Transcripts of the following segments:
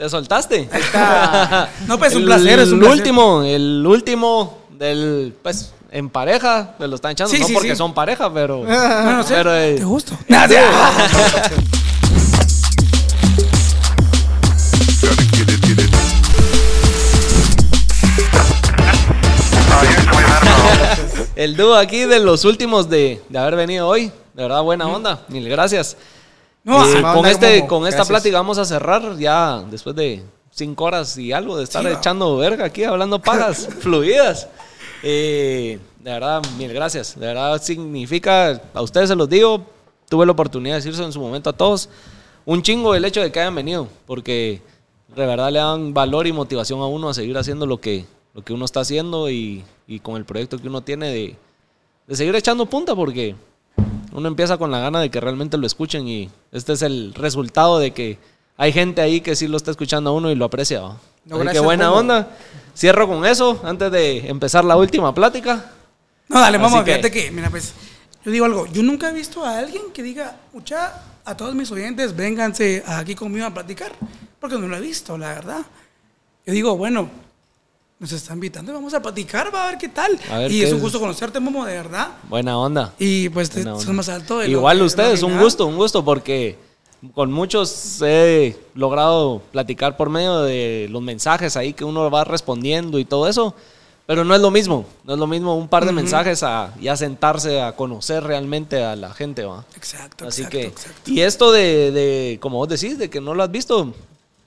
¿Te soltaste? No, pues un placer, es un El placer. último, el último del, pues, en pareja, me lo están echando, Sí, no sí, porque sí. son pareja, pero... Bueno, sí, pero, eh, te gusto. El dúo aquí de los últimos de, de haber venido hoy. De verdad, buena onda. Mil gracias. No, Eh, con, este, con esta Gracias. plática vamos a cerrar ya después de cinco horas y algo de estar Sí, echando verga aquí, hablando pagas fluidas. Eh, de verdad, mil gracias. De verdad significa, a ustedes se los digo, tuve la oportunidad de decirse en su momento a todos, un chingo el hecho de que hayan venido, porque de verdad le dan valor y motivación a uno a seguir haciendo lo que, lo que uno está haciendo y, y con el proyecto que uno tiene de, de seguir echando punta, porque uno empieza con la gana de que realmente lo escuchen y este es el resultado de que hay gente ahí que sí lo está escuchando a uno y lo aprecia. ¿va? No, Así que buena onda. Cierro con eso antes de empezar la última plática. No, dale, vamos, que- fíjate que, mira, pues, yo digo algo, yo nunca he visto a alguien que diga, mucha, a todos mis oyentes, vénganse aquí conmigo a platicar, porque no lo he visto, la verdad. Yo digo, bueno, nos está invitando, vamos a platicar, va a ver qué tal. Ver y qué es un es. gusto conocerte, Momo, de verdad. Buena onda. Y pues te, Buena onda. son más alto de lo Igual que- ustedes, lo un gusto, un gusto, porque con muchos he logrado platicar por medio de los mensajes ahí que uno va respondiendo y todo eso, pero no es lo mismo, no es lo mismo un par de mensajes a ya sentarse a conocer realmente a la gente, ¿va? Exacto, Así exacto, que, exacto. y esto de, de, como vos decís, de que no lo has visto,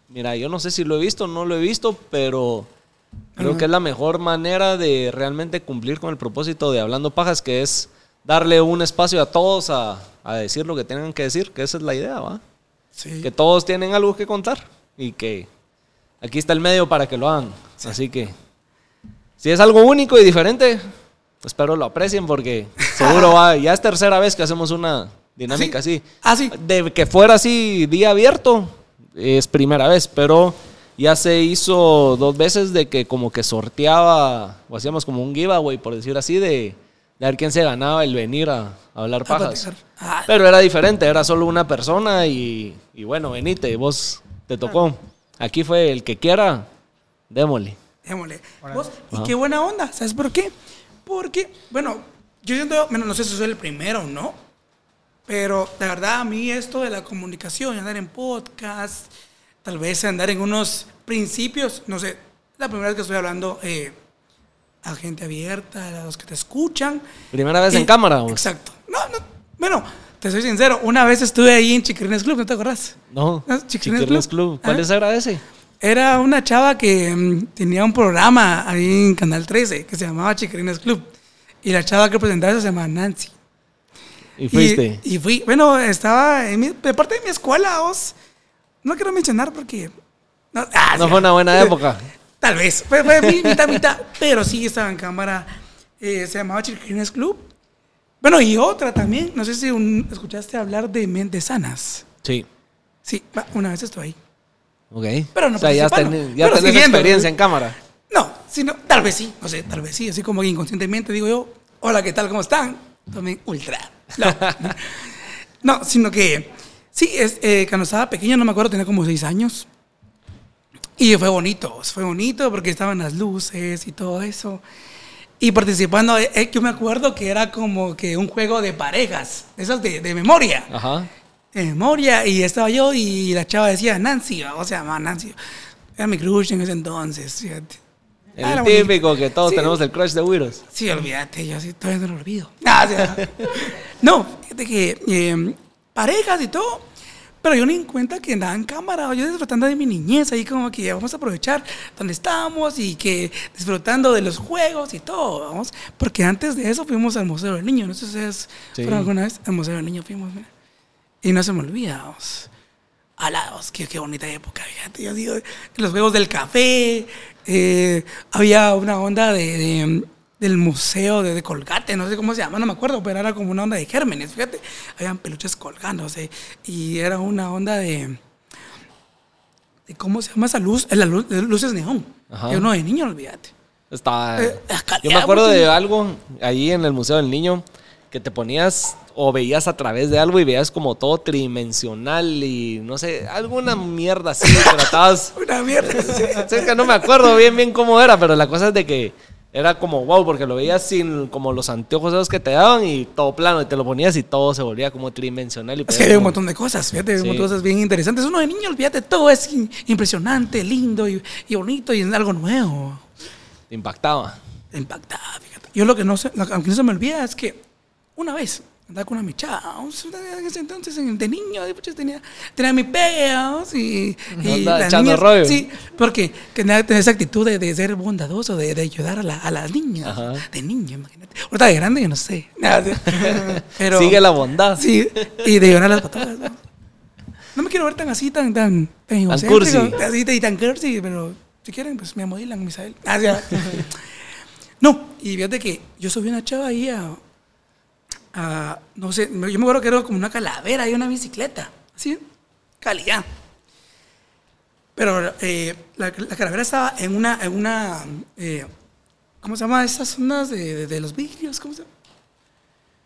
mira, yo no sé si lo he visto o no lo he visto, pero creo que es la mejor manera de realmente cumplir con el propósito de Hablando Pajas, que es darle un espacio a todos a, a decir lo que tengan que decir, que esa es la idea, ¿va? Sí. Que todos tienen algo que contar y que aquí está el medio para que lo hagan. Así que, si es algo único y diferente, espero lo aprecien porque seguro va, ya es tercera vez que hacemos una dinámica así. Ah, sí. De que fuera así día abierto, es primera vez, pero ya se hizo dos veces de que como que sorteaba, o hacíamos como un giveaway, por decir así, de, de ver quién se ganaba el venir a, a hablar pajas. Ah. Pero era diferente, era solo una persona y, y bueno, venite, vos te tocó. Aquí fue el que quiera, démosle. Démosle. ¿Vos? Y qué buena onda, ¿sabes por qué? Porque, bueno, yo siento, bueno, no sé si soy el primero o no, pero la verdad a mí esto de la comunicación, andar en podcast, tal vez andar en unos principios, no sé, la primera vez que estoy hablando eh, a gente abierta, a los que te escuchan. Primera vez en cámara. vos. Exacto. No, no, bueno, te soy sincero, una vez estuve ahí en Chiquirines Club, ¿no te acuerdas? No, Chiquirines Chiquirines Club. Club. ¿Cuál Ah. es agradece? Era una chava que mm, tenía un programa ahí en Canal 13 que se llamaba Chiquirines Club. Y la chava que presentaba se llamaba Nancy. Y fuiste. Y, y fui, bueno, estaba en mi- de parte de mi escuela, vos. No quiero mencionar porque. No, ah, no fue una buena época. Tal vez, fue, fue mi- mitad, mitad, pero sí estaba en cámara. eh, se llamaba Chiquirines Club. Bueno, y otra también, no sé si un- escuchaste hablar de Mentes Sanas. Sí. Sí, una vez estuve ahí. Ok. Pero no o sea, ya, tenés- ya tenés experiencia en cámara. No, sino, tal vez sí, no sé, tal vez sí, así como que inconscientemente digo yo, hola, ¿qué tal? ¿Cómo están? También ultra. No, no sino que sí, es, eh, cuando estaba pequeño, no me acuerdo, tenía como seis años. Y fue bonito, fue bonito porque estaban las luces y todo eso. Y participando, eh, eh, yo me acuerdo que era como que un juego de parejas, esas de, de memoria Ajá. de memoria y estaba yo y la chava decía Nancy, o sea, llama Nancy. Era mi crush en ese entonces, fíjate. El Ah, bonito. típico que todos Sí. tenemos el crush de Wiros. Sí, olvídate, yo sí, todavía no lo olvido. Ah, no, fíjate que eh, parejas y todo, pero yo ni en cuenta que andaba en cámara, yo disfrutando de mi niñez, ahí como que vamos a aprovechar donde estamos y que disfrutando de los juegos y todo, vamos, porque antes de eso fuimos al Museo del Niño, no sé si ustedes Sí. fueron alguna vez al Museo del Niño, fuimos, mira. y no se me olvida, vamos. Alados, qué, qué bonita época, fíjate. Yo digo, los juegos del café, eh, había una onda de, de- del museo de, de Colgate, no sé cómo se llama, no me acuerdo, pero era como una onda de gérmenes, fíjate. Habían peluches colgándose y era una onda de. de ¿Cómo se llama esa luz? Eh, La luz, de luces neón. Yo no de niño, olvídate. Está. Eh, Yo me acuerdo de algo ahí en el Museo del Niño que te ponías o veías a través de algo y veías como todo tridimensional y no sé, alguna mierda así, pero estabas... Una mierda. sí. No me acuerdo bien bien cómo era, pero la cosa es de que era como wow, porque lo veías sin como los anteojos esos que te daban y todo plano, y te lo ponías y todo se volvía como tridimensional. Y Es que hay un montón de cosas, fíjate, hay un Sí. montón de cosas bien interesantes. Uno de niño, olvídate, todo es impresionante, lindo y, y bonito y es algo nuevo. Impactaba. Impactada, fíjate. Yo lo que no sé, lo que no se me olvida es que una vez andaba con una michada, en ese entonces en- de niño, de tenía, tenía mi pega, y, y echando rollo. Sí, porque tenía, tenía esa actitud de, de ser bondadoso, de, de ayudar a, la- a las niñas, Ajá. de niño, imagínate. Ahorita de grande yo no sé. Pero, Sigue la bondad. Sí, y de llorar las patadas, ¿no? No me quiero ver tan así, tan, tan, tan egocéntrico, cursi. así y tan cursi, pero si quieren, pues me amodilan, Misael. Ah. No, y fíjate que yo subí una chava ahí a, a- no sé, yo me acuerdo que era como una calavera y una bicicleta, así, calidad. Pero eh, la, la calavera estaba en una, en una eh, ¿cómo se llama? Esas zonas de, de- de los vidrios, ¿cómo se llama?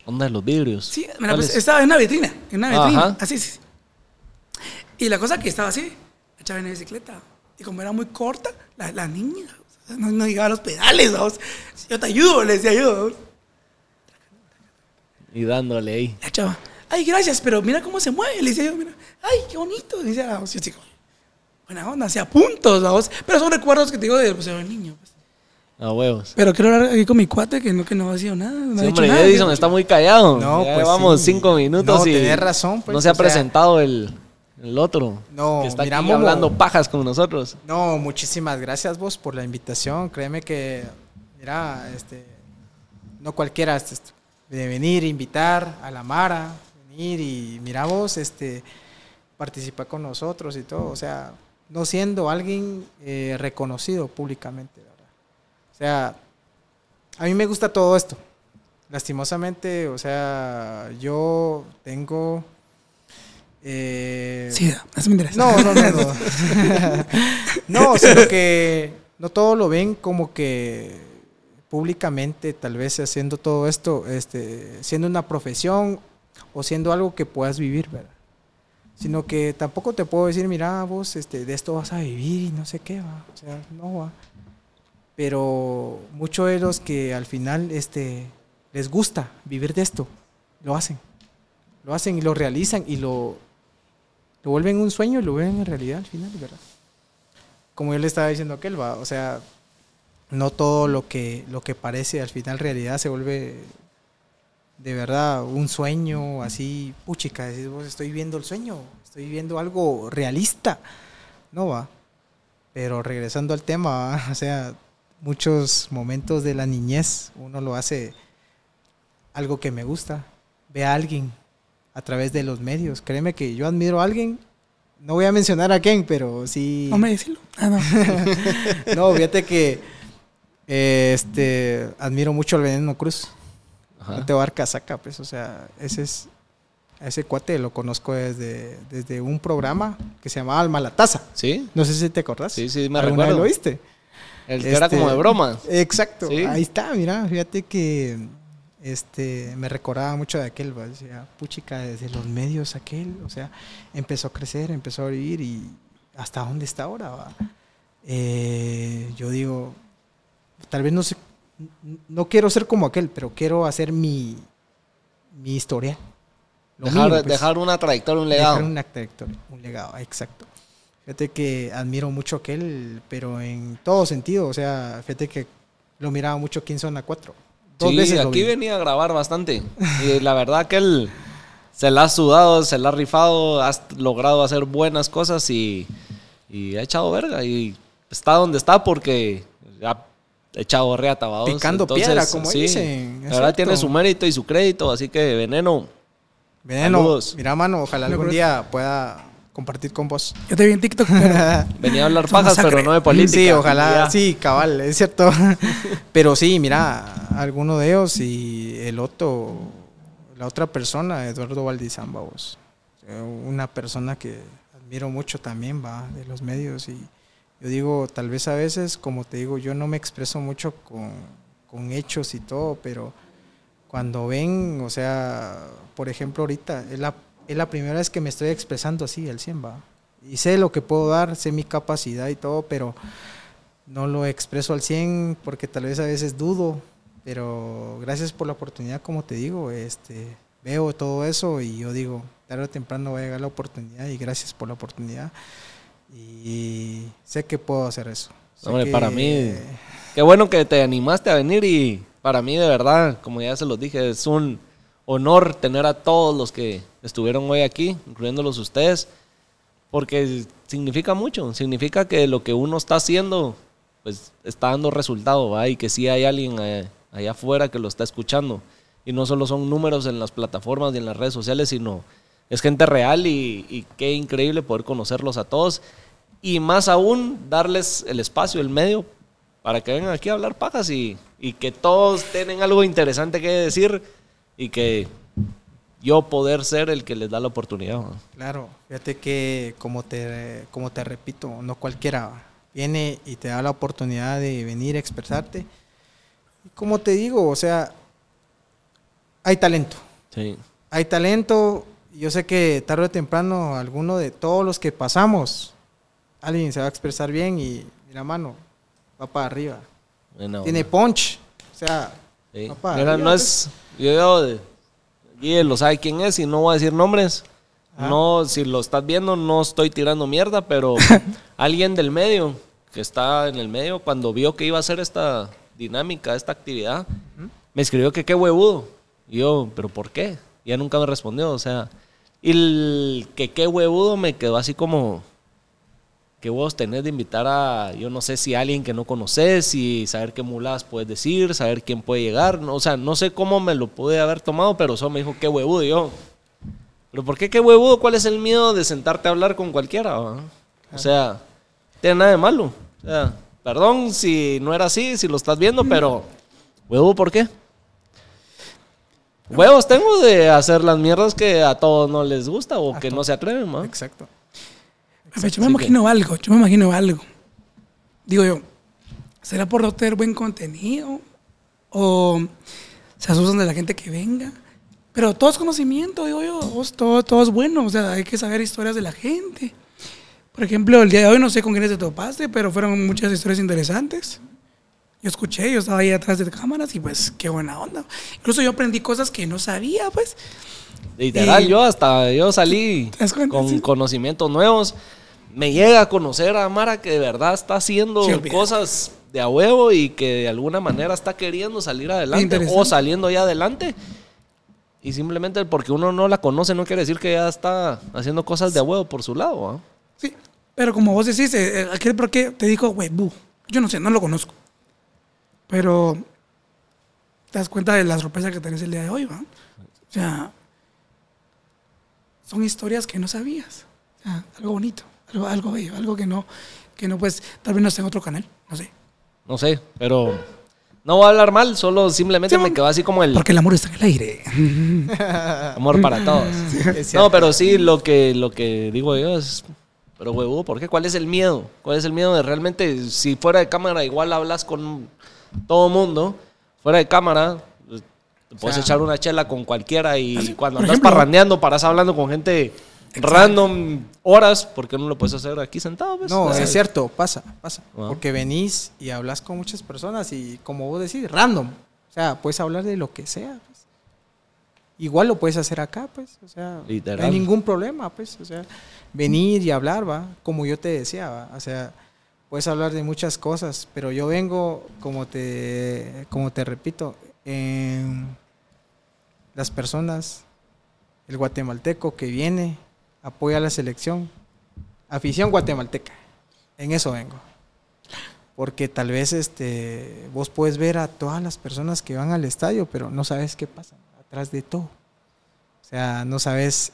Onda de los vidrios. Sí, mira, ¿Cuál pues, es? estaba en una vitrina, en una vitrina, Ajá. así, sí. Y la cosa que estaba así, la chava en la bicicleta. Y como era muy corta, la, la niña no, no llegaba a los pedales, vamos. Yo te ayudo, le decía yo. Y dándole ahí. La chava, ay, gracias, pero mira cómo se mueve. Le decía yo, mira, ay, qué bonito. Le decía, vamos, yo chico, buena onda, hacía puntos, vamos. Pero son recuerdos que te digo de pues, de niño. pues. A huevos. Pero quiero hablar aquí con mi cuate que no, que no ha sido nada. No ha Sí, hombre, nada. Edison está muy callado. No, ya pues llevamos sí. cinco minutos No, y tenés razón, pues, no se ha sea- presentado el, el otro. No, que está mira, aquí hablando pajas con nosotros. No, muchísimas gracias vos por la invitación. Créeme que, mira, este, no cualquiera este, de venir, invitar a la Mara, venir y mira vos, este, participar con nosotros y todo. O sea, no siendo alguien eh, reconocido públicamente, ¿verdad? O sea, a mí me gusta todo esto. Lastimosamente, o sea, yo tengo... eh, Sí, eso me interesa. no, no, no, no. no, sino que no todo lo ven como que públicamente, tal vez haciendo todo esto, este, siendo una profesión o siendo algo que puedas vivir, ¿verdad? Sino que tampoco te puedo decir, mira, vos este, de esto vas a vivir y no sé qué, va. O sea, no va. Pero muchos de los que al final este, les gusta vivir de esto, lo hacen. Lo hacen y lo realizan y lo, lo vuelven un sueño y lo ven en realidad al final, ¿verdad? Como yo le estaba diciendo a aquel, va, o sea, no todo lo que, lo que parece al final realidad se vuelve de verdad un sueño así, puchica, decís vos, estoy viendo el sueño, estoy viendo algo realista, no va. Pero regresando al tema, ¿va? o sea, muchos momentos de la niñez uno lo hace algo que me gusta, ve a alguien a través de los medios. Créeme que yo admiro a alguien, no voy a mencionar a quién, pero sí. No me decirlo. Ah, no. No, fíjate que eh, este admiro mucho al Veneno Cruz. Ajá. No te barca saca, pues, o sea, ese es a ese cuate lo conozco desde, desde un programa que se llamaba Alma la Taza. ¿Sí? No sé si te acordás. Sí, sí, me ¿Alguna vez recuerdo. lo viste? El que era Este, como de broma. Exacto, Sí. ahí está, mira, fíjate que este me recordaba mucho de aquel, ¿va? decía, puchica, desde los medios aquel, o sea, empezó a crecer, empezó a vivir y hasta dónde está ahora, va? Eh, yo digo, tal vez no sé, no quiero ser como aquel, pero quiero hacer mi, mi historia. Dejar, pues. dejar una trayectoria, un legado. Dejar una trayectoria, un legado, exacto. Fíjate que admiro mucho a aquel, pero en todo sentido. O sea, fíjate que lo miraba mucho aquí en Zona 4. Dos sí, veces aquí venía a grabar bastante. Y la verdad que él se la ha sudado, se la ha rifado, ha logrado hacer buenas cosas y, y ha echado verga. Y está donde está porque echado reata, vaos. Picando piedra, como dicen, La verdad tiene su mérito y su crédito, así que veneno. Veneno, Saludos. mira, mano, ojalá algún día pueda compartir con vos. Yo te vi en TikTok, pero Venía a hablar pajas, pero no de política. Sí, ojalá, Ya. sí, cabal, es cierto. Pero sí, mira, alguno de ellos y el otro, la otra persona, Eduardo Valdizamba, vos. Eh, Una persona que admiro mucho también, va, de los medios. Y yo digo, tal vez a veces, como te digo, yo no me expreso mucho con, con hechos y todo, pero cuando ven, o sea, por ejemplo, ahorita es la, es la primera vez que me estoy expresando así, al 100, va. Y sé lo que puedo dar, sé mi capacidad y todo, pero no lo expreso al 100 porque tal vez a veces dudo, pero gracias por la oportunidad, como te digo, este, veo todo eso y yo digo, tarde o temprano va a llegar la oportunidad y gracias por la oportunidad. Y sé que puedo hacer eso. Sé Hombre, que- para mí, qué bueno que te animaste a venir y para mí de verdad, como ya se los dije, es un honor tener a todos los que estuvieron hoy aquí, incluyéndolos ustedes, porque significa mucho, significa que lo que uno está haciendo, pues está dando resultado, ¿va? y que sí hay alguien eh, allá afuera que lo está escuchando. Y no solo son números en las plataformas y en las redes sociales, sino es gente real y, y qué increíble poder conocerlos a todos. Y más aún, darles el espacio, el medio, para que vengan aquí a hablar pajas y, y que todos tienen algo interesante que decir y que yo poder ser el que les da la oportunidad. ¿no? Claro, fíjate que como te, como te repito, no cualquiera viene y te da la oportunidad de venir a expresarte. Y como te digo, o sea, hay talento. Sí. Hay talento. Yo sé que tarde o temprano alguno de todos los que pasamos, alguien se va a expresar bien y mira mano, va para arriba. Bueno, Tiene punch. O sea, sí. va para Mira, arriba, no pues. es. Yo, yo de- Guille lo sabe quién es y no voy a decir nombres. Ah. No, si lo estás viendo, no estoy tirando mierda, pero alguien del medio, que está en el medio, cuando vio que iba a hacer esta dinámica, esta actividad, me escribió que qué huevudo. Y yo, ¿pero por qué? Y ya nunca me respondió, o sea. Y el que qué huevudo me quedó así como. ¿Qué huevos tenés de invitar a, yo no sé si alguien que no conoces, y saber qué muladas puedes decir, saber quién puede llegar? No, o sea, no sé cómo me lo pude haber tomado, pero solo me dijo qué huevudo. Yo, ¿pero por qué qué huevudo? ¿Cuál es el miedo de sentarte a hablar con cualquiera? O sea, tiene nada de malo. O perdón si no era así, si lo estás viendo, pero ¿huevo por qué? Huevos tengo de hacer las mierdas que a todos no les gusta o A que no se atreven, ¿va? Exacto. Yo me Así imagino algo, yo me imagino algo. Digo yo, ¿será por no tener buen contenido? ¿O se asustan de la gente que venga? Pero todo es conocimiento, digo yo, vos, todo, todo es bueno, o sea, hay que saber historias de la gente. Por ejemplo, el día de hoy no sé con quiénes te topaste, pero fueron muchas historias interesantes. Yo escuché, yo estaba ahí atrás de cámaras y pues qué buena onda. Incluso yo aprendí cosas que no sabía, pues. Literal, Y- yo hasta yo salí con Sí. conocimientos nuevos. Me llega a conocer a Mara que de verdad está haciendo Sí, cosas de a huevo y que de alguna manera está queriendo salir adelante o saliendo ya adelante. Y simplemente porque uno no la conoce no quiere decir que ya está haciendo cosas de a huevo por su lado. ¿ah? Sí, pero como vos decís, eh, eh, aquel por qué te dijo huevú. Yo no sé, no lo conozco. Pero te das cuenta de la sorpresa que tenés el día de hoy, ¿va? O sea, son historias que no sabías. O sea, algo bonito, algo, algo bello, algo que no, que no pues, tal vez no esté en otro canal, no sé. No sé, pero no voy a hablar mal, solo simplemente Sí, me quedó así como el Porque el amor está en el aire. amor para todos. No, pero sí, lo que, lo que digo yo es, pero huevo, ¿por qué? ¿Cuál es el miedo? ¿Cuál es el miedo de realmente, si fuera de cámara igual hablas con todo mundo, fuera de cámara, te puedes sea, echar una chela con cualquiera y así, cuando andas ejemplo- parrandeando, paras hablando con gente random horas, ¿por qué no lo puedes hacer aquí sentado? pues? No, es cierto, pasa, pasa. Ah. Porque venís y hablas con muchas personas y como vos decís, random. O sea, puedes hablar de lo que sea. pues. Igual lo puedes hacer acá, pues. O sea, no Literal. hay ningún problema, pues. O sea, venir y hablar, va. Como yo te decía, va. O sea, puedes hablar de muchas cosas, pero yo vengo, como te, como te repito, en las personas, el guatemalteco que viene, apoya la selección, afición guatemalteca. En eso vengo. Porque tal vez este, vos puedes ver a todas las personas que van al estadio, pero no sabes qué pasa atrás de todo. O sea, no sabes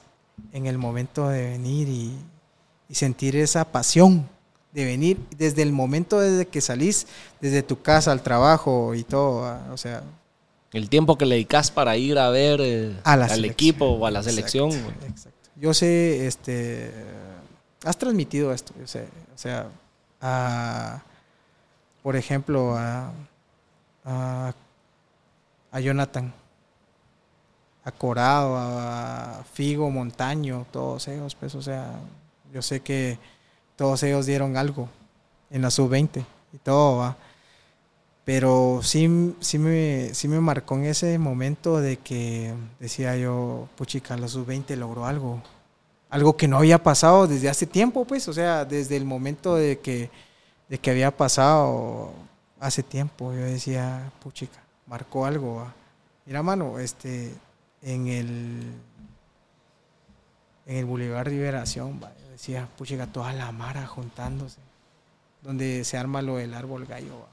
en el momento de venir y sentir esa pasión de venir desde el momento desde que salís, desde tu casa al trabajo y todo. ah, O sea, el tiempo que le dedicas para ir a ver eh, a al selección. equipo o a la selección. Exacto. Yo sé, este, has transmitido esto, yo sé, o sea, a, por ejemplo, a, a, a Jonathan, a Corado, a Figo, Montaño, todos ellos, pues, o sea, yo sé que todos ellos dieron algo en la sub-20 y todo, va. Pero sí, sí, me, sí me marcó en ese momento de que decía yo, puchica, la sub-20 logró algo. Algo que no había pasado desde hace tiempo, pues, o sea, desde el momento de que, de que había pasado hace tiempo, yo decía, puchica, marcó algo. Mira, mano, este, en el, en el Boulevard Liberación, va, decía, puchica, toda la mara juntándose, donde se arma lo del árbol gallo. va.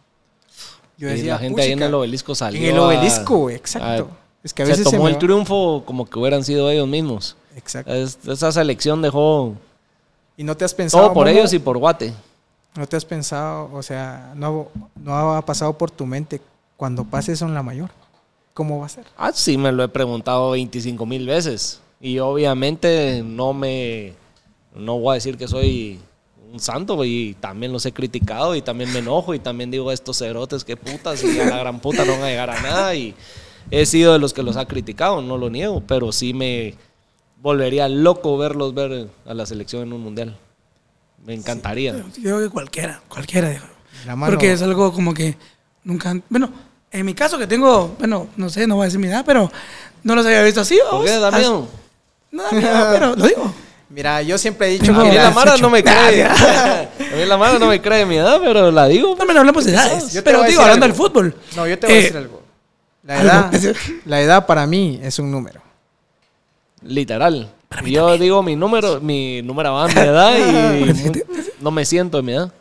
Yo y la gente ahí en "Puchica, el obelisco salió. en el obelisco, exacto. a- es que a se veces tomó me el triunfo como que hubieran sido ellos mismos. Exacto. Es- esa selección dejó Y no te has pensado. todo por ellos y por Guate. No te has pensado, o sea, no, no ha pasado por tu mente cuando pases en la mayor. ¿Cómo va a ser? Ah, sí, me lo he preguntado 25 mil veces. Y obviamente no me. No voy a decir que soy un santo y también los he criticado y también me enojo y también digo estos cerotes que putas y a la gran puta no van a llegar a nada y he sido de los que los ha criticado, no lo niego, pero sí me volvería loco verlos ver a la selección en un mundial. Me encantaría. Yo creo que cualquiera, cualquiera. dijo. La mano- Porque es algo como que nunca... Bueno, en mi caso que tengo, bueno, no sé, no voy a decir mi edad, pero no los había visto así. ¿Por qué, Damián? No da miedo, pero lo digo. Mira, yo siempre he dicho Tengo A mí que la Mira, Mara no me cree. A mí la Mara no me cree mi edad, pero la digo. No, no hablamos de edades. Yo te pero a digo, hablando del fútbol. No, yo te voy a Eh, decir algo. La algo. edad, la edad para mí es un número. Literal. Yo digo mi número, mi número va mi edad y no me siento en mi edad.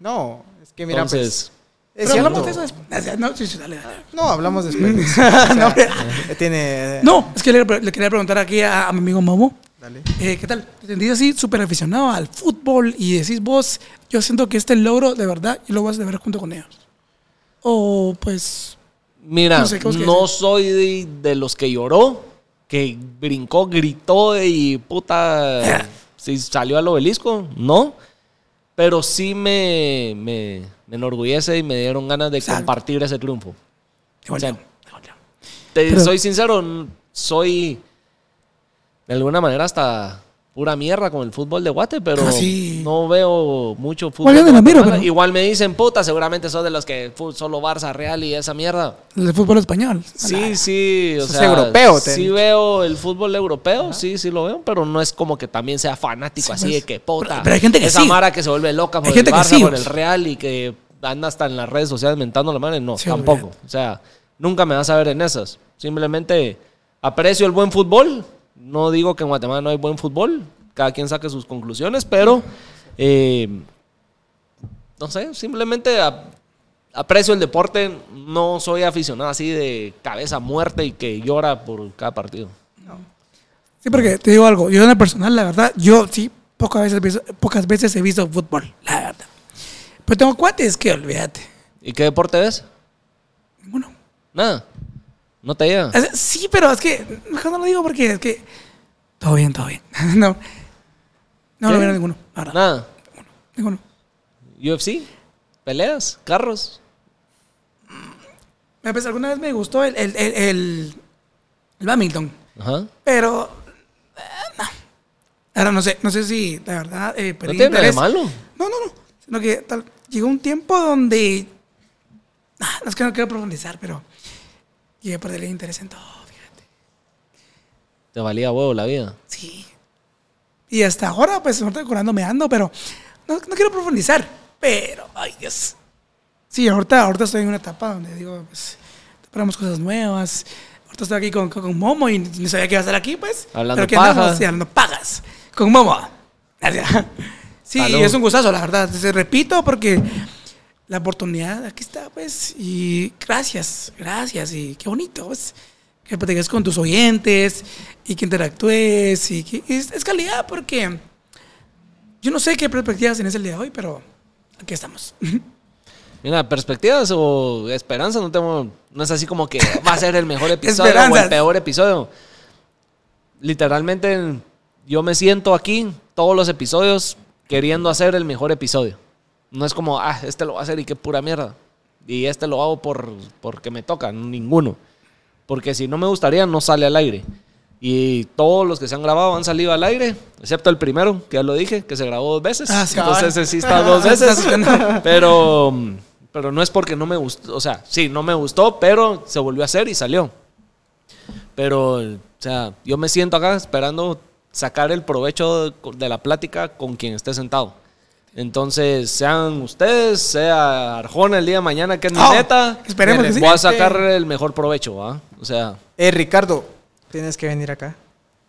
No, es que mira, Entonces, pues. Pero hablamos de eso después. No, sí, sí, dale, dale. No, hablamos después. de eso. O sea, No, hombre. eh, tiene. No, es que le, le quería preguntar aquí a, a mi amigo Momo. Dale. Eh, ¿Qué tal? Te sentís así súper aficionado al fútbol y decís vos, yo siento que este logro de verdad y lo vas a ver junto con ellos. O pues, mira, No no, sé, ¿qué vos querés decir? soy de, de los que lloró, que brincó, gritó y puta, si salió al obelisco, no. Pero sí me, me, me enorgullece y me dieron ganas de Exacto. compartir ese triunfo. qué O sea. Te Pero- soy sincero, soy de alguna manera hasta pura mierda con el fútbol de Guate, pero Ah, no veo mucho fútbol. Bueno, de miro, pero- Igual me dicen, puta, seguramente sos de los que solo Barça, Real y esa mierda. El fútbol español. Sí, sí, o sea, europeo, te han sí veo el fútbol europeo, sí, sí lo veo, pero no es como que también sea fanático Sí, así pues. de que puta. Pero- pero hay gente que esa sí. mara que se vuelve loca por Hay el gente que Barça, sí, por pues. el Real y que anda hasta en las redes sociales mentando la madre, no, tampoco. O sea, nunca me vas a ver en esas. Simplemente aprecio el buen fútbol. No digo que en Guatemala no hay buen fútbol. Cada quien saque sus conclusiones, pero eh, no sé, simplemente a- aprecio el deporte. No soy aficionado así de cabeza muerta y que llora por cada partido. Sí, porque te digo algo, yo en el personal, la verdad, yo sí, pocas veces, he visto- pocas veces he visto fútbol, la verdad. Pero tengo cuates que olvídate. ¿Y qué deporte ves? Ninguno. Nada. No te. Es- Sí, pero es que, mejor no lo digo porque es que, todo bien, todo bien. no, no, no veo ninguno, la verdad, Nada. ninguno. UFC, peleas, carros. Me pues, alguna vez me gustó el, el, el, el, el badminton, Ajá. pero, eh, no. Ahora no sé, no sé si, la verdad, eh, No perdí tiene nada de interés. malo. No, no, no. Sino que tal, llegó un tiempo donde. Ah, no es que no quiero profundizar, pero. Llegué a perder el interés en todo, fíjate. Te valía huevo la vida. Sí. Y hasta ahora, pues, ahorita decorándome ando, pero. No, no quiero profundizar. Pero, ay, Dios. Sí, ahorita, ahorita estoy en una etapa donde digo, pues. Esperamos cosas nuevas. Ahorita estoy aquí con, con, con Momo y no sabía que iba a estar aquí, pues. Hablando pero que paja. andamos, sí, hablando pagas. Con Momo. Sí, Salud. es un gustazo, la verdad. Te repito, porque la oportunidad aquí está, pues. Y gracias, gracias. Y qué bonito, pues. Que platiques con tus oyentes y que interactúes. Y que es, es calidad, porque yo no sé qué perspectivas tenés el día de hoy, pero aquí estamos. Mira, perspectivas o esperanza no tengo. No es así como que va a ser el mejor episodio o el peor episodio. Literalmente, yo me siento aquí todos los episodios queriendo hacer el mejor episodio. No es como, ah, este lo va a hacer y qué pura mierda. Y este lo hago por porque me toca, ninguno. Porque si no me gustaría, no sale al aire. Y todos los que se han grabado han salido al aire, excepto el primero, que ya lo dije, que se grabó dos veces. Ah, sí. Entonces ese sí está dos veces. pero, pero no es porque no me gustó. O sea, sí, no me gustó, pero se volvió a hacer y salió. Pero, o sea, yo me siento acá esperando sacar el provecho de la plática con quien esté sentado. Entonces, sean ustedes, sea Arjona el día de mañana, que es mi Oh, neta, esperemos que sí. voy a sacar el mejor provecho, ¿va? O sea, Eh, Ricardo, tienes que venir acá.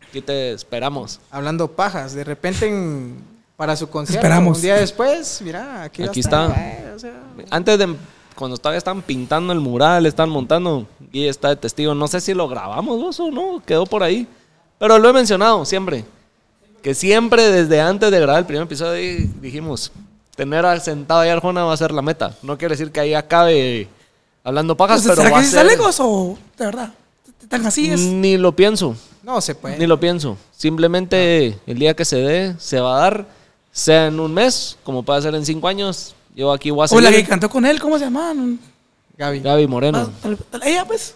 aquí te esperamos. Hablando pajas, de repente en- para su concierto, Esperamos. un día después, mira, aquí, Aquí está. eh, o sea, Antes de, cuando todavía estaban pintando el mural, estaban montando, y está de testigo, no sé si lo grabamos vos o no, quedó por ahí. Pero lo he mencionado siempre, que siempre desde antes de grabar el primer episodio di- dijimos, tener sentado ahí a Arjona va a ser la meta. No quiere decir que ahí acabe hablando pajas, pero ¿Será va que a sí está ser... lejos o de verdad? ¿Tan así es? Ni lo pienso. no se puede. Ni lo pienso. Simplemente el día que se dé, se va a dar, sea en un mes, como puede ser en cinco años. Yo aquí voy a O la que cantó con él, ¿cómo se llama? Gaby. Gaby Moreno. Ah, Ella, pues.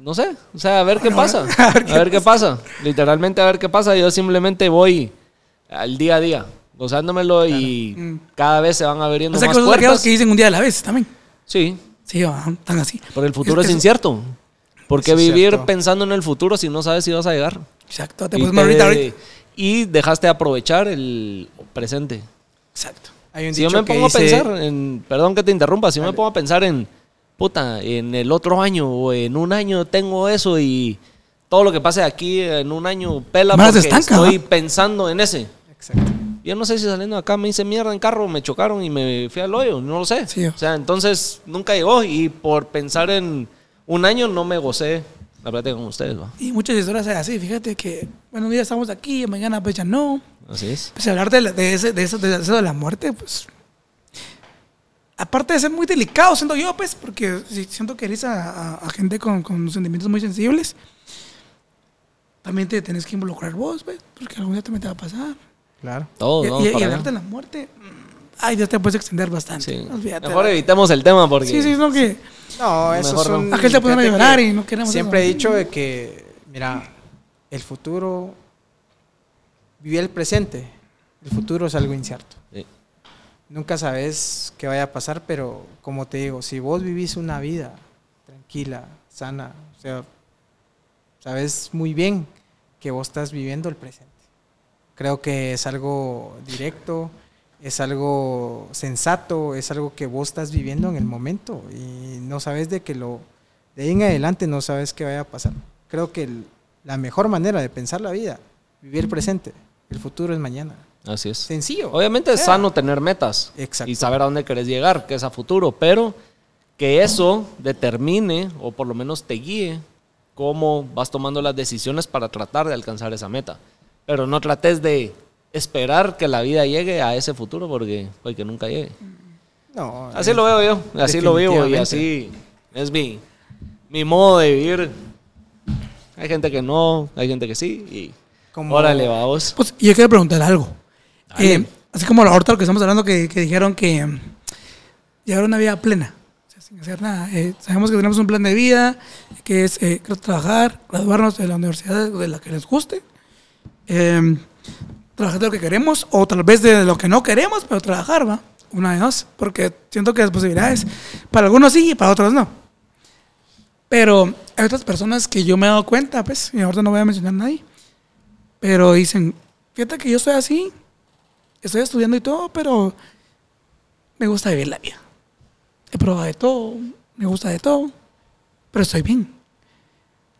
No sé. O sea, a ver qué pasa. a ver qué A ver qué pasa. Literalmente a ver qué pasa. Yo simplemente voy al día a día, gozándomelo y Mm. cada vez se van abriendo O sea, que más puertas. que dicen un día a la vez también. Sí, Sí, va, tan así. porque el futuro es, eso- incierto. ¿Por qué Eso es vivir cierto. pensando en el futuro si no sabes si vas a llegar? Exacto. Te Y, puedes te- morir ahorita. y dejaste de aprovechar el presente. Exacto. Hay un Si yo dicho me que pongo dice- a pensar en, perdón que te interrumpa, si yo me pongo a pensar en, puta, en el otro año o en un año tengo eso y todo lo que pase aquí en un año pela Más porque estanca, estoy pensando en ese. Exacto. Yo no sé si saliendo de acá me hice mierda en carro, me chocaron y me fui al hoyo, no lo sé. Sí. O sea, entonces nunca llegó y por pensar en un año no me gocé la plática con ustedes, ¿va? Y muchas historias son así. Fíjate que, bueno, un día estamos aquí, mañana pues ya no. Así es. Pues hablar de, de, ese, de, eso, de eso de la muerte, pues. Aparte de ser muy delicado, siento yo, pues, porque si siento que eres a, a- a gente con, con sentimientos muy sensibles, también te tenés que involucrar vos, pues, porque algún día también te va a pasar. Claro. Todos, y, y- y para hablar allá. de la muerte, mm, ay, Dios te puedes extender bastante. Sí. Olvídate. Mejor evitemos el tema porque... Sí, sí, no que. No, eso Mejor son... Aquel a fíjate llorar y no queremos Siempre eso. he dicho de que, mira, el futuro... Vivir el presente. El futuro es algo incierto. Sí. Nunca sabes qué vaya a pasar, pero como te digo, si vos vivís una vida tranquila, sana, o sea, sabes muy bien que vos estás viviendo el presente. Creo que es algo directo, es algo sensato, es algo que vos estás viviendo en el momento y no sabes de que lo de ahí en adelante no sabes qué vaya a pasar. Creo que la mejor manera de pensar la vida, vivir el presente, el futuro es mañana. Así es. Sencillo. Obviamente es sano tener metas Exacto. y saber a dónde querés llegar, que es a futuro, pero que eso determine o por lo menos te guíe cómo vas tomando las decisiones para tratar de alcanzar esa meta. Pero no trates de esperar que la vida llegue a ese futuro porque puede que nunca llegue. No, Así eh, lo veo yo, así lo vivo y así es mi, mi modo de vivir. Hay gente que no, hay gente que sí y Como- órale, vamos. Pues yo quiero preguntar algo. Eh, así como ahorita lo que estamos hablando, que, que dijeron que llevar una vida plena, o sea, sin hacer nada. Eh, sabemos que tenemos un plan de vida, que es eh, trabajar, graduarnos de la universidad de la que les guste, eh, trabajar de lo que queremos, o tal vez de lo que no queremos, pero trabajar, ¿va? Una de dos, porque siento que las posibilidades, para algunos sí y para otros no. Pero hay otras personas que yo me he dado cuenta, pues, y ahorita no voy a mencionar a nadie, pero dicen, fíjate que yo soy así, estoy estudiando y todo, pero me gusta vivir la vida. He probado de todo, me gusta de todo, pero estoy bien.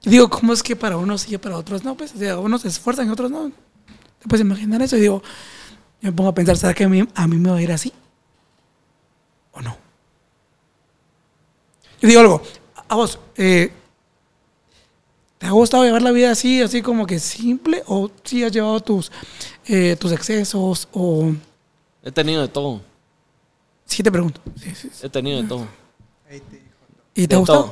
Digo, ¿cómo es que para unos sí y para otros no? Pues, o sea, unos se esfuerzan y otros no. Te puedes imaginar eso y digo, yo me pongo a pensar, ¿será que a mí, a mí me va a ir así? ¿O no? Yo digo algo, a vos, eh, ¿te ha gustado llevar la vida así, así como que simple? ¿O sí has llevado tus, eh, tus excesos? ¿O He tenido de todo, sí te pregunto? Sí, sí, sí. he tenido de todo. ¿Y te todo.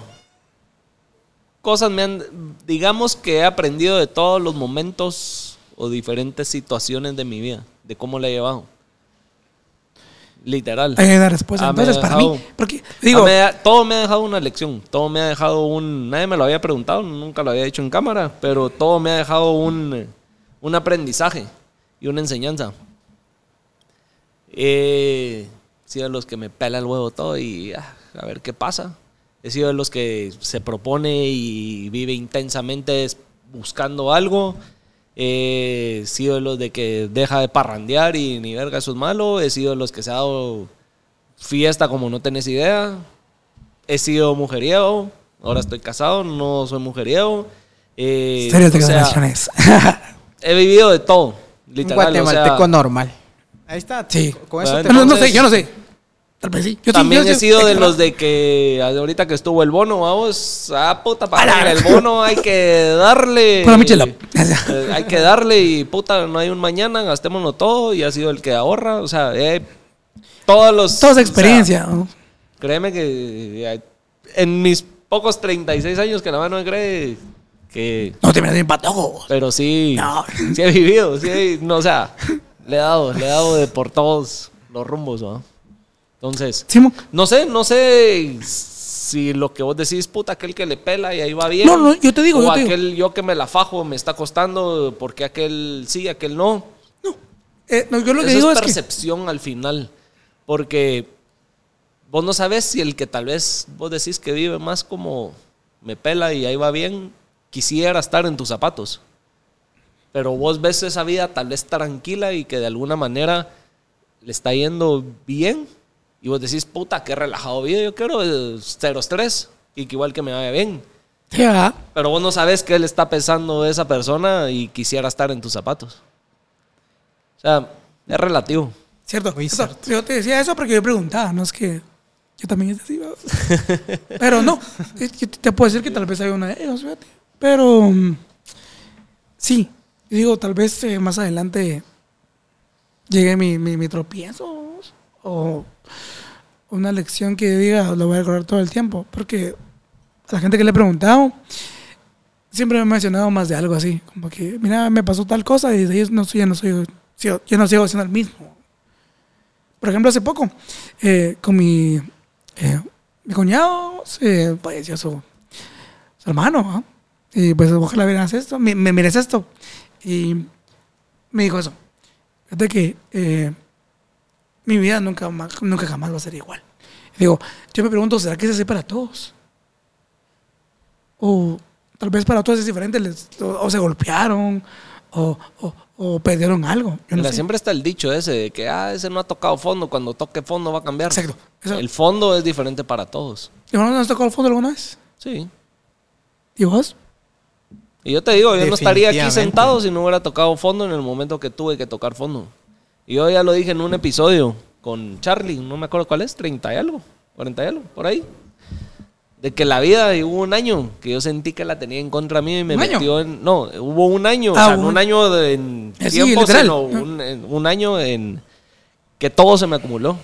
Cosas me han, digamos que he aprendido de todos los momentos o diferentes situaciones de mi vida, de cómo la he llevado. literal. Hay una respuesta. Ah, Entonces, para dejado- mí, porque digo, Ah, me ha- todo me ha dejado una lección, todo me ha dejado un... Nadie me lo había preguntado, nunca lo había dicho en cámara, pero todo me ha dejado un, un aprendizaje y una enseñanza. He sido de los que me pela el huevo todo y ah, a ver qué pasa. He sido de los que se propone y vive intensamente buscando algo. He sido de los de que deja de parrandear y ni verga eso es malo. He sido de los que se ha dado fiesta como no tenés idea. He sido mujeriego, ahora estoy casado, no soy mujeriego. Eh, historias de sea, he vivido de todo, Un literal. o sea, guatemalteco normal. Ahí está. Sí. Con eso te Bueno, no, no entonces- sé, yo no sé. Tal vez sí. Yo sí, también yo he sí- sido de los de que ahorita que estuvo el bono, vamos, ah, puta, para el bono hay que darle. Pura michela. Eh, hay que darle y puta, no hay un mañana, gastémonos todo y ha sido el que ahorra, o sea, eh, todos los... Toda esa o sea, experiencia. ¿no? créeme que eh, en mis pocos 36 años que la mano me cree que... No te miras bien patojo. Pero sí, No. sí he vivido, sí, he- no, o sea, le he dado, le he dado de por todos los rumbos, ¿no? Entonces, Simón. no sé, no sé si lo que vos decís, puta, aquel que le pela y ahí va bien. No, no, yo te digo, O yo te digo. aquel yo que me la fajo me está costando porque aquel sí, aquel no. Eh, no, yo lo que Eso digo es es que. percepción al final. Porque vos no sabes si el que tal vez vos decís que vive más como me pela y ahí va bien, quisiera estar en tus zapatos. Pero vos ves esa vida tal vez tranquila y que de alguna manera le está yendo bien. Y vos decís, puta, qué relajado vive. Yo quiero cero estrés y que igual que me vaya bien. ¿verdad? Pero vos no sabes qué le está pensando esa persona y quisiera estar en tus zapatos. O sea, es relativo. Cierto. Muy Cierto. cierto. Yo te decía eso porque yo preguntaba, no es que yo también es así. Pero no, te puedo decir que tal vez hay una de ellos, fíjate. Pero mm, sí, digo, tal vez eh, más adelante llegue mi, mi, mi tropiezo o una lección que diga, lo voy a recordar todo el tiempo. Porque a la gente que le he preguntado, siempre me ha mencionado más de algo así. Como que, mira, me pasó tal cosa y desde ahí no ya no soy, yo no sigo siendo el mismo. Por ejemplo, hace poco, eh, con mi, eh, mi cuñado, se falleció su, su hermano, ¿ah? Y pues ojalá verás esto, me, me esto. Y me dijo eso. Fíjate que eh, mi vida nunca, nunca jamás va a ser igual. Y digo, yo me pregunto, ¿será que es así para todos? O tal vez para todos es diferente, les- o, o se golpearon, o, o- o perdieron algo. Yo no sé. siempre está el dicho ese de que ah, ese no ha tocado fondo, cuando toque fondo va a cambiar. Exacto. El fondo es diferente para todos. ¿Y vos no has tocado el fondo alguna vez? Sí. ¿Y vos? Y yo te digo, yo no estaría aquí sentado si no hubiera tocado fondo en el momento que tuve que tocar fondo. Y yo ya lo dije en un episodio con Charlie, no me acuerdo cuál es, 30 y algo, 40 y algo, por ahí. De que la vida, y hubo un año que yo sentí que la tenía en contra mí y me metió en... No, hubo un año, Ah, o sea, no un- un año de, en Eh, sí, tiempo, sino un, en- un año en que todo se me acumuló.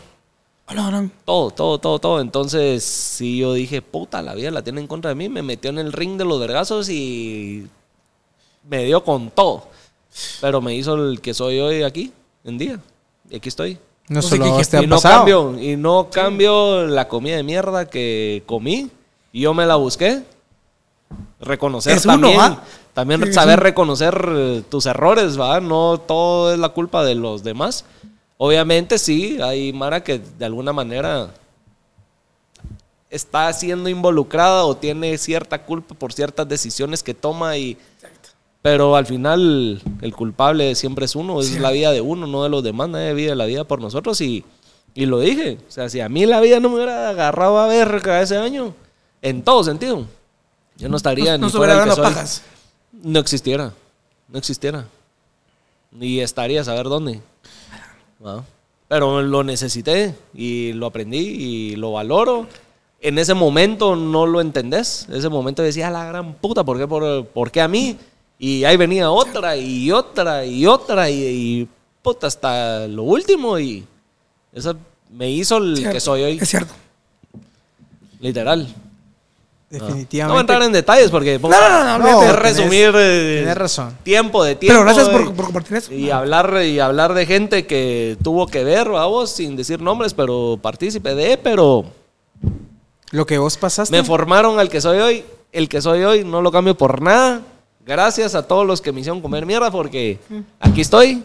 Todo, todo, todo, todo. Entonces, sí, yo dije, puta, la vida la tiene en contra de mí. Me metió en el ring de los vergazos y me dio con todo. Pero me hizo el que soy hoy aquí, en día. Y aquí estoy. No solo ¿qué- este y ha no pasado. cambio, y no cambio la comida de mierda que comí. Y yo me la busqué. Reconocer Es uno, también. También saber reconocer eh, tus errores, ¿va? No todo es la culpa de los demás. Obviamente sí, hay Mara que de alguna manera está siendo involucrada o tiene cierta culpa por ciertas decisiones que toma y pero al final el culpable siempre es uno, es Sí. la vida de uno, no de los demás, nadie vive la vida por nosotros y, y lo dije, o sea, si a mí la vida no me hubiera agarrado a verga ese año, en todo sentido, yo no estaría No, ni no fuera el que soy. pajas. No existiera, no existiera, ni estaría a saber dónde. ¿Va? Pero lo necesité y lo aprendí y lo valoro. En ese momento no lo entendés. En ese momento decía, "A la gran puta, ¿por qué, por, por qué a mí? Y ahí venía otra y otra y otra y, y, puta, hasta lo último. Y eso me hizo el Cierto, que soy hoy, Es cierto. literal. Definitivamente. No voy a entrar en detalles porque No, no, resumir eh, razón. tiempo de tiempo. Pero gracias eh, por, por compartir eso. y hablar y hablar de gente que tuvo que ver, vamos, sin decir nombres, pero partícipe de, pero Lo que vos pasaste. me formaron al que soy hoy. El que soy hoy no lo cambio por nada. Gracias a todos los que me hicieron comer mierda porque aquí estoy,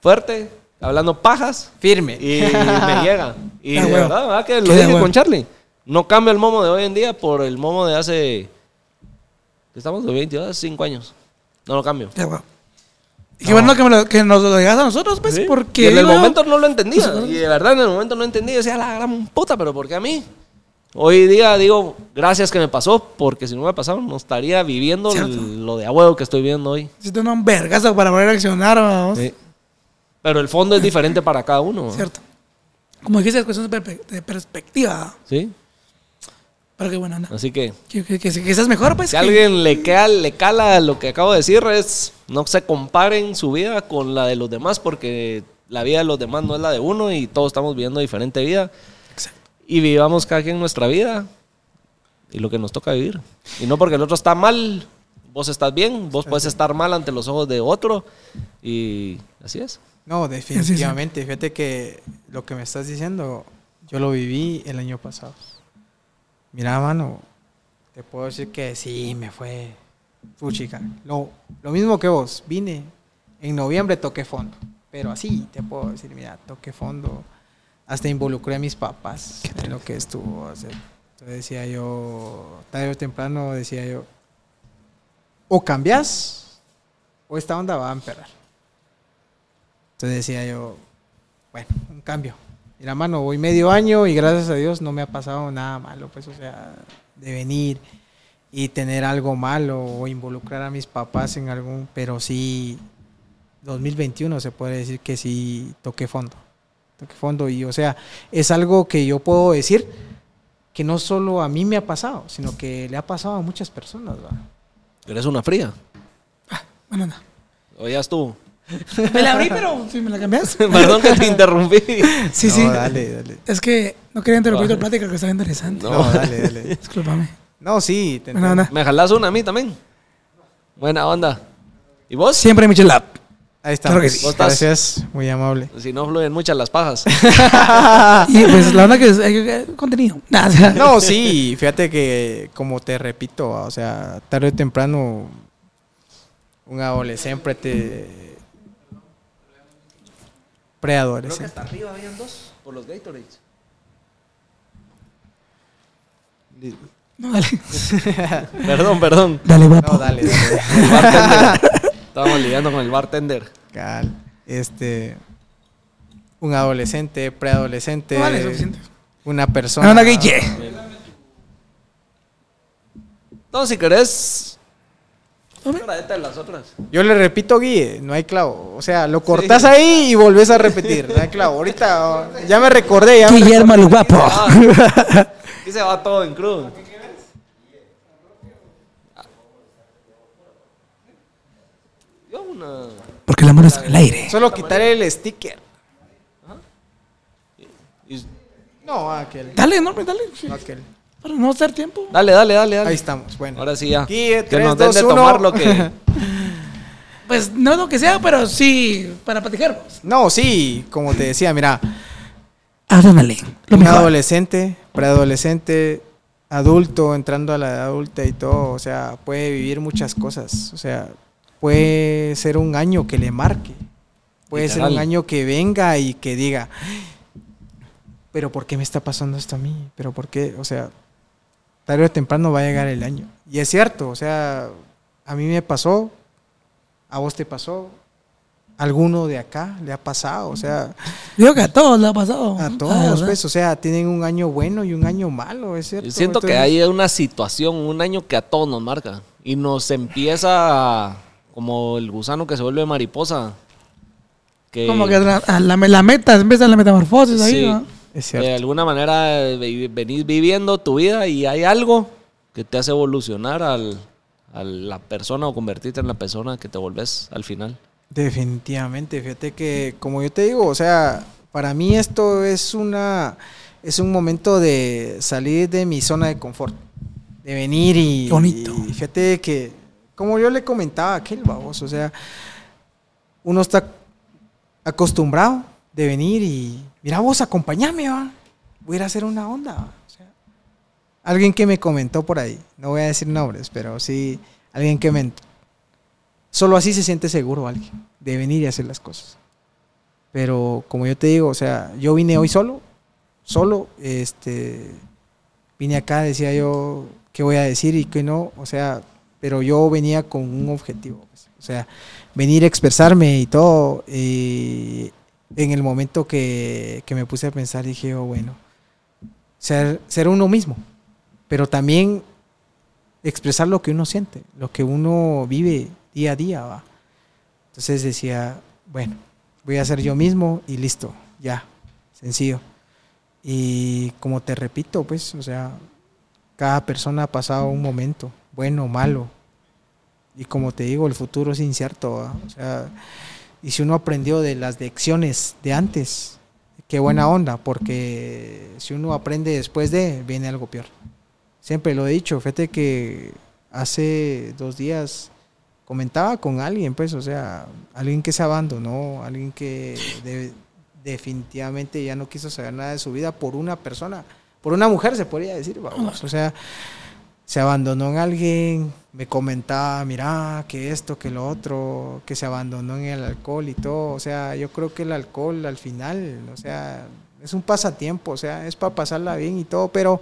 fuerte, hablando pajas firme. y me llega. Y Ah, de verdad, ¿verdad? que lo dije con Charlie. No cambio el momo de hoy en día por el momo de hace. Estamos de 22, 5 años. No lo cambio. Ya, bueno. Y qué bueno que, me lo- que nos lo digas a nosotros, pues, Sí. porque... Y en el momento no lo entendía. Y de verdad en el momento no entendía. Decía, la gran puta, pero ¿por qué a mí? Hoy día digo, gracias que me pasó, porque si no me pasaba, no estaría viviendo el- lo de abuelo que estoy viendo hoy. Necesito un vergazo para poder accionar, vamos. Pero el fondo es diferente para cada uno. ¿no? Cierto. Como dijiste, es cuestión de perspectiva. ¿Sí? Pero qué buena onda. Así que, Que, que, que, que seas mejor, pues. si alguien le, queda, le cala lo que acabo de decir, es no se comparen su vida con la de los demás, porque la vida de los demás no es la de uno y todos estamos viviendo diferente vida. Exacto. y vivamos cada quien nuestra vida y lo que nos toca vivir. Y no porque el otro está mal, vos estás bien, vos puedes estar mal ante los ojos de otro y así es. No, definitivamente. Fíjate que lo que me estás diciendo, yo lo viví el año pasado. Mira, mano, te puedo decir que sí, me fue chica. Lo, lo mismo que vos, vine en noviembre, toqué fondo. Pero así, te puedo decir, mira, toqué fondo. Hasta involucré a mis papás en lo que estuvo. sea, entonces decía yo, tarde o temprano decía yo, o cambias o esta onda va a empeorar. Entonces decía yo, bueno, un cambio. La mano, voy medio año y gracias a Dios no me ha pasado nada malo, pues, o sea, de venir y tener algo malo o involucrar a mis papás en algún, pero sí, 2021 se puede decir que sí toqué fondo. Toqué fondo y, o sea, es algo que yo puedo decir que no solo a mí me ha pasado, sino que le ha pasado a muchas personas, ¿va? Eres una fría. Buena onda. O ya estuvo. Me la abrí, pero si me la cambias. Perdón que te interrumpí. Sí, No, sí. dale, dale. Es que no quería interrumpir tu plática, que estaba interesante. No. No, dale, dale. Discúlpame. No, sí, te Buena entiendo. onda. ¿Me jalás una a mí también? Buena onda. ¿Y vos? Siempre Michel Lab. Ahí está. Claro que sí. ¿Vos estás? Gracias, muy amable. Si no fluyen muchas las pajas. Y pues la onda que es eh, contenido. No, sí, fíjate que, como te repito, o sea, tarde o temprano, un adolescente te. Preadolescente. arriba habían dos por los Gatorades. No, dale. Perdón, perdón. Dale, guapo. No, dale, dale. El bartender. Estábamos lidiando con el bartender. Cal, Este. Un adolescente, preadolescente. No, dale, suficiente. Una persona. que ye. No, si querés. De las otras. Yo le repito, Guille, no hay clavo. O sea, lo cortás ahí y volvés a repetir. No hay clavo. Ahorita ya me recordé. Ya Guillermo el guapo. Aquí se va todo en crudo. Yo una. Porque el amor es el aire. Solo quitar el sticker. y- No, aquel. Dale, no, dale. Aquel. Para no hacer tiempo. Dale, dale, dale, dale. Ahí estamos. Bueno. Ahora sí ya. Que nos den dos, de uno. tomar lo que. Pues no lo que sea, pero sí para platicar. No, sí, como te decía, mira. Lo un mejor. adolescente, preadolescente, adulto, entrando a la edad adulta y todo, o sea, puede vivir muchas cosas, o sea, puede ser un año que le marque, puede ser un año que venga y que diga, pero ¿por qué me está pasando esto a mí? ¿Pero por qué? O sea, tarde o temprano va a llegar el año. Y es cierto, o sea, a mí me pasó, a vos te pasó, a alguno de acá le ha pasado, o sea, Digo que a todos le ha pasado. a La todos, pues, o sea, tienen un año bueno y un año malo, es cierto. Yo siento que Entonces, hay una situación, un año que a todos nos marca. Y nos empieza como el gusano que se vuelve mariposa. Que, Como que la, a la, la meta, empieza la metamorfosis ahí, Sí. ¿no? Es de alguna manera eh, venís viviendo tu vida y hay algo que te hace evolucionar al, a la persona o convertirte en la persona que te volvés al final. Definitivamente, fíjate que, como yo te digo, o sea, para mí esto es una, es un momento de salir de mi zona de confort, de venir y, Qué bonito. y fíjate que, como yo le comentaba a aquel baboso, o sea, uno está acostumbrado de venir y, mira vos, acompáñame, va. Voy a ir a hacer una onda, alguien que me comentó por ahí, no voy a decir nombres, pero sí, alguien que me... Solo así se siente seguro alguien de venir y hacer las cosas. Pero como yo te digo, o sea, yo vine hoy solo, solo, este, vine acá, decía yo, qué voy a decir y qué no, o sea, pero yo venía con un objetivo, pues, o sea, venir a expresarme y todo, y en el momento que, que me puse a pensar dije, oh, bueno, ser, ser uno mismo, pero también expresar lo que uno siente, lo que uno vive día a día. Entonces decía, bueno, voy a ser yo mismo y listo, ya, sencillo. Y como te repito, pues, o sea, cada persona ha pasado un momento, bueno o malo. Y como te digo, el futuro es incierto, o sea, y si uno aprendió de las lecciones de antes, qué buena onda, porque si uno aprende después de, viene algo peor. Siempre lo he dicho, fíjate que hace dos días comentaba con alguien, pues, o sea, alguien que se abandonó, alguien que de- definitivamente ya no quiso saber nada de su vida por una persona, por una mujer se podría decir, vamos, o sea, se abandonó en alguien, me comentaba, mira, que esto, que lo otro, que se abandonó en el alcohol y todo, o sea, yo creo que el alcohol al final, o sea, es un pasatiempo, o sea, es para pasarla bien y todo, pero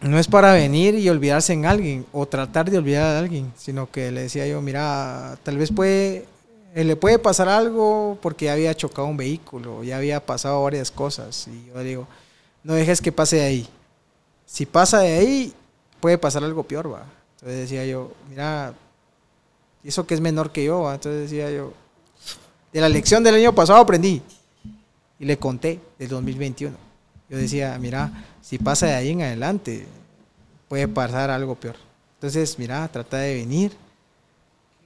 no es para venir y olvidarse en alguien o tratar de olvidar a alguien, sino que le decía yo, mira, tal vez puede, eh, le puede pasar algo porque ya había chocado un vehículo, ya había pasado varias cosas. Y yo le digo, no dejes que pase de ahí. Si pasa de ahí, puede pasar algo peor, va. Entonces decía yo, mira, y eso que es menor que yo, va. Entonces decía yo, de la lección del año pasado aprendí. Y le conté del 2021. Yo decía, mira, si pasa de ahí en adelante, puede pasar algo peor. Entonces, mira, trata de venir,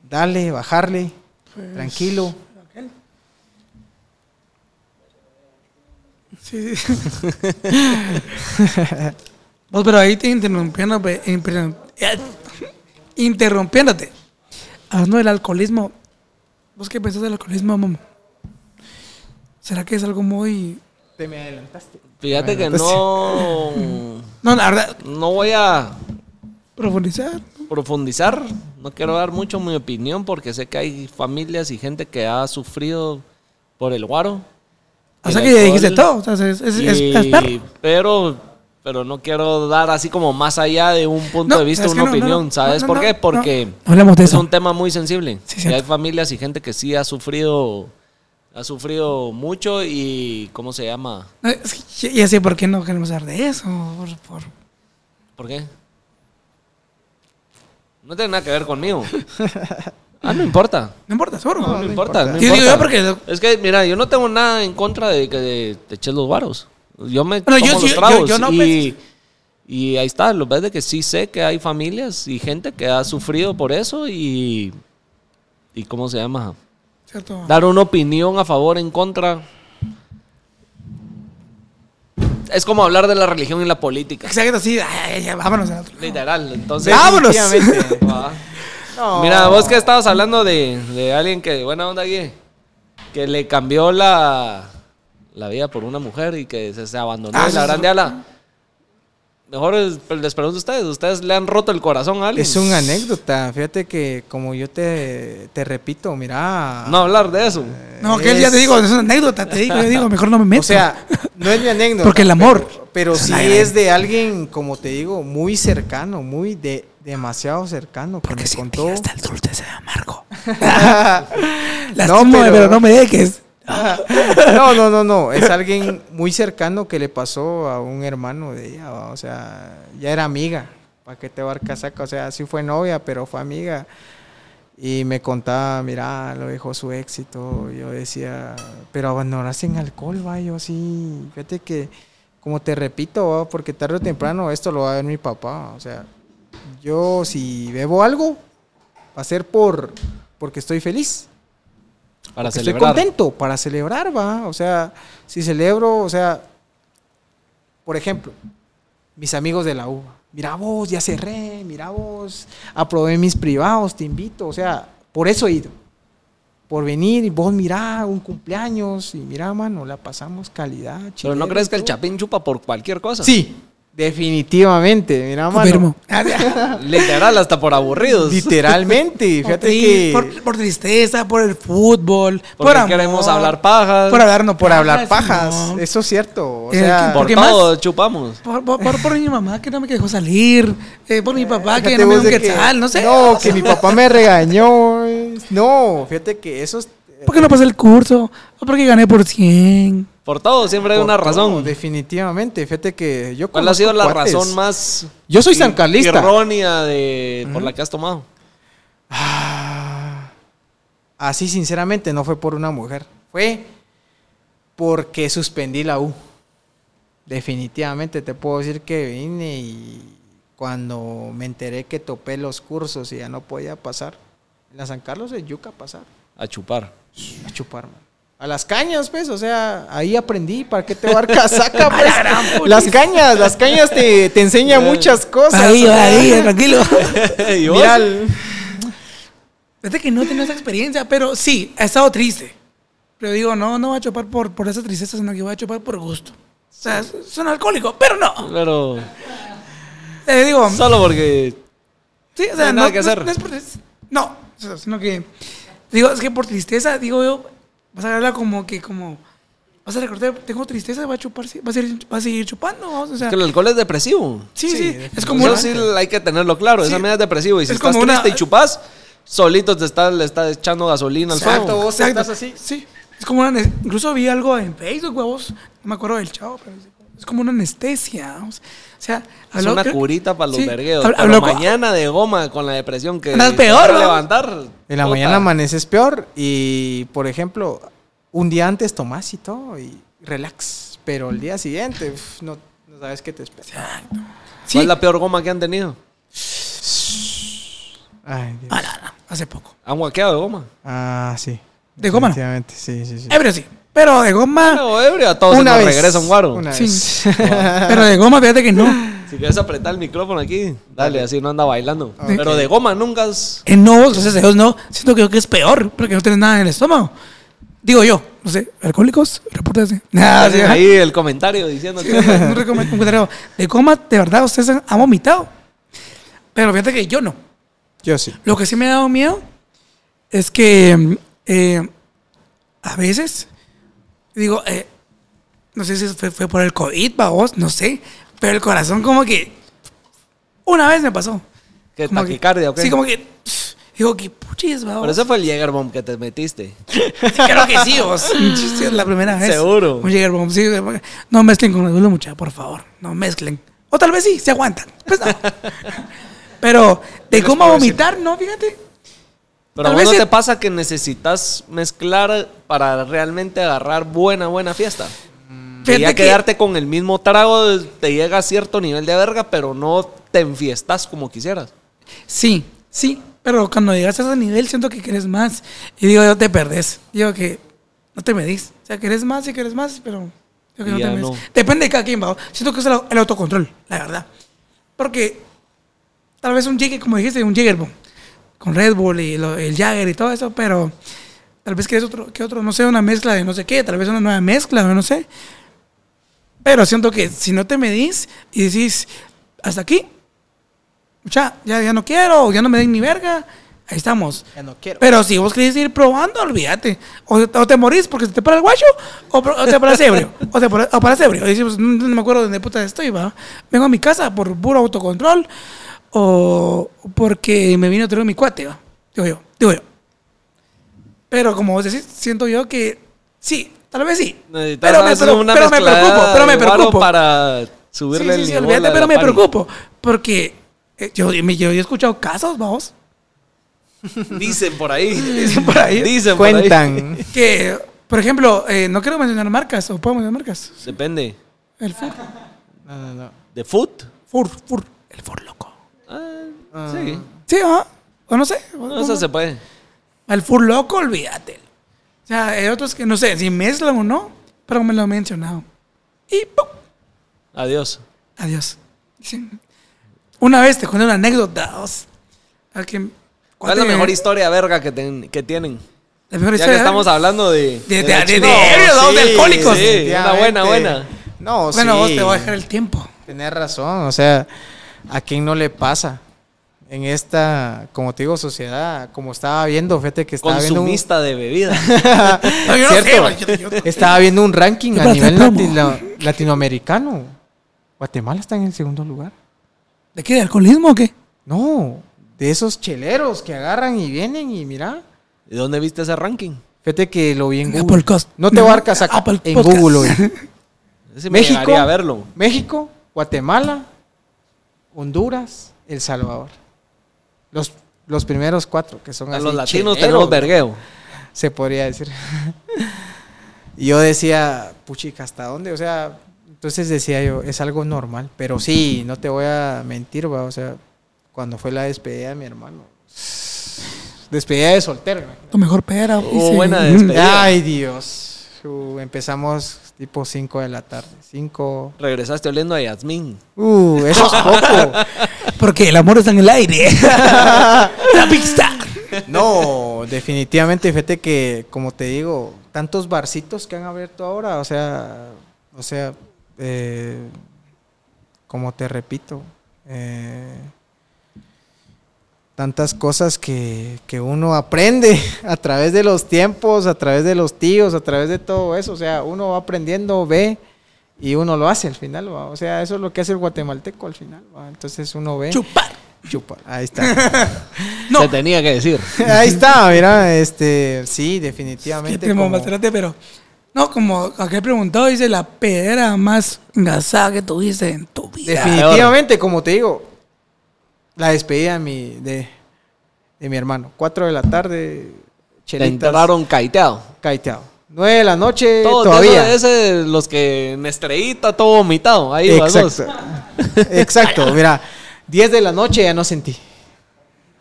darle, bajarle, tranquilo. Sí. Vos, pero ahí te interrumpiendo, impre- eh, interrumpiéndote. Hablando del alcoholismo, ¿vos qué pensás del alcoholismo, mamá? ¿Será que es algo muy... Te me adelantaste. Fíjate que Bueno, no, No, la verdad, no voy a profundizar. profundizar. No quiero dar mucho mi opinión porque sé que hay familias y gente que ha sufrido por el guaro. O sea que ya dijiste alcohol. todo. O sea, es, es, es- Y- es perro. pero, pero no quiero dar así como más allá de un punto No, de vista, una no, opinión. no, ¿Sabes no, por qué? Porque No hablemos de es eso. un tema muy sensible. Sí, y hay familias y gente que sí ha sufrido, ha sufrido mucho y ¿cómo se llama? Ya sé por qué no queremos hablar de eso. Por, por- ¿Por qué? No tiene nada que ver conmigo. Ah, no importa. No importa, seguro. No, no, no importa. importa. no Sí, digo yo porque- Es que, mira, yo no tengo nada en contra de que te eches los varos. Yo me Bueno, yo tomo sí- los yo- tragos yo no, y, y ahí está. Lo ves de que sí sé que hay familias y gente que ha sufrido por eso y... ¿Y cómo se llama? ¿Cierto? Dar una opinión a favor, en contra. Es como hablar de la religión y la política. Exacto, sí. ay, vámonos al otro. Literal. Entonces... ¡Vámonos! No. Mira, vos que estabas hablando de, de alguien que, buena onda aquí, que le cambió la, la vida por una mujer y que se, se abandonó Ah, y la grande ala. Mejor es- pues, les pregunto a ustedes, ¿ustedes le han roto el corazón a alguien? Es una anécdota. Fíjate que, como yo te, te repito, mira. No hablar de eso. No, que él ya te digo, es una anécdota. Te digo, yo digo, mejor no me meto. O sea, no es mi anécdota. Porque el amor. Pero, pero sí es de alguien, como te digo, muy cercano, muy de demasiado cercano. Que porque me si contó. hasta el dulce ve amargo. no, Lastímame, pero... no me dejes. No, no, no, no. Es alguien muy cercano que le pasó a un hermano de ella. O sea, ya era amiga. ¿Para qué te va a casaca? O sea, sí fue novia, pero fue amiga. Y me contaba, mira, lo dejó su éxito. Yo decía, pero abandonarse en alcohol, va. Yo sí, fíjate que, como te repito, porque tarde o temprano esto lo va a ver mi papá. O sea, yo si bebo algo, va a ser por porque estoy feliz. Para Porque celebrar. Estoy contento para celebrar, va. O sea, si celebro, o sea, por ejemplo, mis amigos de la UBA, mira vos, ya cerré, mira vos, aprobé mis privados, te invito, o sea, por eso he ido. Por venir y vos mirá un cumpleaños y mira, mano, la pasamos calidad. Pero no crees que el chapín chupa por cualquier cosa. Sí, definitivamente, mira, Confirmo. mano. Literal, hasta por aburridos. Literalmente, fíjate que por, por tristeza, por el fútbol, por amor, queremos hablar pajas. por hablar no por hablar pajas, no. eso es cierto. O Eh, sea, Por ¿Por qué más? todo chupamos. Por, por, por- por mi mamá que no me dejó salir, eh, por mi papá que no me dio vos un de que- quetzal, no sé. No, que mi papá me regañó. eh. No, fíjate que eso es. ¿Por qué no pasé el curso? ¿O porque gané por 100? Por todo, siempre hay por una todo, razón. definitivamente, fíjate que yo ¿Cuál ha sido la cuates. razón más Yo soy i- sancarlista. errónea de, por la que has tomado? Ah, así, sinceramente, no fue por una mujer. Fue porque suspendí la U. Definitivamente te puedo decir que vine y cuando me enteré que topé los cursos y ya no podía pasar, en la San Carlos de Yuca pasar. A chupar. A chupar, man. A las cañas, pues, o sea, ahí aprendí para qué te va a dar casaca, pues. Las cañas, las cañas te, te enseñan muchas cosas. Ahí, ahí, tranquilo. ¿Y vos? Mira, que no tenía esa experiencia, pero sí, he estado triste. Pero digo, no, no voy a chupar por, por esa tristeza, sino que voy a chupar por gusto. O sea, un alcohólico, pero no. Pero Eh, digo, solo porque sí, o no sea, hay no, nada que no es- hacer. no es por tristeza. No, sino que, digo, es que por tristeza, digo yo, vas a verla como que, como, vas a recordar, tengo tristeza, va a chupar, sí, va a seguir, va a seguir chupando, o sea, que el alcohol es depresivo. sí, Sí, sí, es como Eso una, sí hay que tenerlo claro. Sí. Esa medida es depresivo. Y si Es estás como una- triste y chupas, solito te está, le está echando gasolina al Exacto, fuego. vos Exacto. estás así. Sí. Es como una. Incluso vi algo en Facebook, huevos. No me acuerdo del chavo, pero es- es como una anestesia. O sea, Es habló- una creo- curita para los sí, vergueos. hab- pero habló con- mañana de goma con la depresión que Andas te peor, vas a ¿no? levantar. En la puta. mañana amaneces peor y, por ejemplo, un día antes tomás y todo y relax. Pero el día siguiente uf, no, no sabes qué te espera. Sí. ¿Cuál es la peor goma que han tenido? Ay, Dios. Ah, no, no, hace poco. ¿Han guaqueado de goma? Ah, sí. ¿De goma no? Sí, sí, sí. Ebrio sí. Pero de goma. No, ebrio, a todos se nos regresa un guaro. Una Sí. vez. pero de goma, fíjate que no. Si quieres apretar el micrófono aquí, dale, así no anda bailando. Pero de goma nunca has... En no, gracias a Dios, no. Siento que, que es peor, porque no tienes nada en el estómago. Digo yo, no sé, alcohólicos, repórtense. Nada, sí, Hacen ajá. ahí el comentario diciendo que... un comentario. De coma, de verdad, ustedes han, han vomitado. Pero fíjate que yo no. Yo sí. Lo que sí me ha dado miedo es que eh, a veces, digo, eh, no sé si fue, fue por el COVID, vos, no sé, pero el corazón como que una vez me pasó. ¿Qué, Como que- taquicardia o qué? Sí, como que, pff, digo, que puchis, vamos. Pero ese fue el Jägerbomb que te metiste. Creo que sí, vos. Sí, es la primera vez. Seguro. Un Jägerbomb, sí. No mezclen con el mucha, por favor. No mezclen. O tal vez sí, se aguantan. Pues no. Pero de cómo vomitar, no, fíjate. Pero a vos no te pasa que necesitas mezclar para realmente agarrar buena, buena fiesta. Que Fíjate ya que- quedarte con el mismo trago te llega a cierto nivel de verga, pero no te enfiestas como quisieras. Sí, sí. Pero cuando llegas a ese nivel, siento que quieres más. Y digo, yo te perdés. Digo que no te medís. O sea, querés más y querés más, pero digo que no te medís. no. Depende de cada quien, va. Siento que es el, autocontrol, la verdad. Porque tal vez un Jäger, como dijiste, un Jägerbomb. Con Red Bull y lo- el Jagger y todo eso, pero tal vez quieres otro, que otro, no sé, una mezcla de no sé qué, tal vez una nueva mezcla, no sé. Pero siento que si no te medís y decís, hasta aquí, ya, ya, ya no quiero, ya no me den ni verga, ahí estamos. Ya no quiero. Pero si vos querés ir probando, olvídate. O, o te morís porque se te para el guacho, o, o te paras ebrio. O te para- o paras ebrio. Y decimos, no, no me acuerdo de dónde puta estoy, va. Vengo a mi casa por puro autocontrol, o porque me vino a traer mi cuate, va. Digo yo, digo yo. Pero como vos decís, siento yo que sí, tal vez sí. Pero me, pero- una pero me preocupo, pero me de preocupo. para Sí, subirle sí, el sí, nivel olvídate, pero me preocupo. Porque eh, yo, me- yo, he escuchado casos, vamos, Dicen por ahí. Dicen por ahí. Dicen por ahí. Cuentan. que, por ejemplo, eh, no quiero mencionar marcas, o puedo mencionar marcas. Depende. El Fur. No, no, no. ¿De food? Fur, Fur. El Fur loco. Ah, sí. Sí, ¿ah? O no sé. o- No, eso se puede. El Fur loco, olvídate. O sea, hay otros que no sé si mezclan o no, pero me lo han mencionado. Y ¡pum! Adiós. Adiós. Sí. Una vez te conté una anécdota. os- a que- ¿Cuál es la mejor historia verga que, ten- que tienen? La mejor Ya historia, que estamos hablando de... De- de- de- de ebrios, ¿no? de alcohólicos. Sí, una buena, buena. No, Bueno, sí. vos te voy a dejar el tiempo. Tenés razón, o sea, ¿a quién no le pasa? En esta, como te digo, sociedad, como estaba viendo, fíjate que estaba viendo un, Consumista de bebida. No, yo no ¿Cierto? sé, güey, yo- yo- estaba viendo un ranking a nivel latino- latinoamericano. Guatemala está en el segundo lugar. ¿De qué? ¿De alcoholismo o qué? No, de esos cheleros que agarran y vienen y mira. ¿De dónde viste ese ranking? Fíjate que lo vi en Google. Cost- No te no, barcas acá Apple en Podcast. Google hoy. Ese me México. a verlo. México, Guatemala, Honduras, El Salvador. Los, los primeros cuatro que son A así los latinos tenemos vergueo. se podría decir. y yo decía, puchica, ¿hasta dónde? O sea, entonces decía yo, es algo normal. Pero sí, no te voy a mentir, va. O sea, cuando fue la despedida de mi hermano. Despedida de soltero. Tu mejor pera. Oh, buena despedida. Ay, Dios. Uh, empezamos tipo 5 de la tarde. 5. Regresaste oliendo a Yasmín. Uh, eso es poco. Porque el amor está en el aire. La pista. No, definitivamente, fíjate que, como te digo, tantos barcitos que han abierto ahora, o sea, o sea, eh, como te repito, eh, tantas cosas que, que uno aprende a través de los tiempos, a través de los tíos, a través de todo eso, o sea, uno va aprendiendo, ve y uno lo hace al final, ¿va? o sea, eso es lo que hace el guatemalteco al final, ¿va? entonces uno ve, Chupar. chupa, ahí está. No. Se tenía que decir. Ahí está, mira, este, sí, Que definitivamente. te como- pero. No, como aquel preguntó, dice la pedera más engasada que tuviste en tu vida. definitivamente, como te digo, la despedida de mi, de, de mi hermano. Cuatro de la tarde, Te chelitas, enterraron caiteado. caiteado. Nueve de la noche, Todo, todavía. Ese, ese, los que en estrellita, todo vomitado. Ahí. Exacto. Exacto, mira, diez de la noche ya no sentí.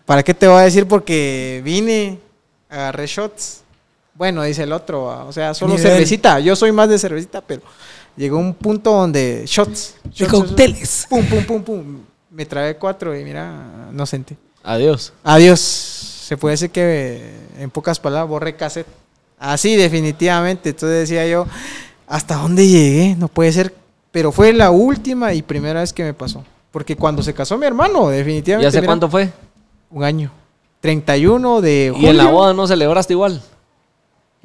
¿Para qué te voy a decir? Porque vine, agarré shots. Bueno, dice el otro, ah, o sea, solo Nivel. cervecita. Yo soy más de cervecita, pero llegó un punto donde shots. De shots, shots, cócteles. Pum, pum, pum, pum. Me trabé cuatro y mira, no sentí. Adiós. Adiós. Se puede decir que, en pocas palabras, borré cassette. Así, definitivamente. Entonces decía yo, ¿hasta dónde llegué? No puede ser. Pero fue la última y primera vez que me pasó. Porque cuando se casó mi hermano, definitivamente. ¿Y hace mira, cuánto fue? Un año. 31 de julio. ¿Y en la boda no celebraste igual?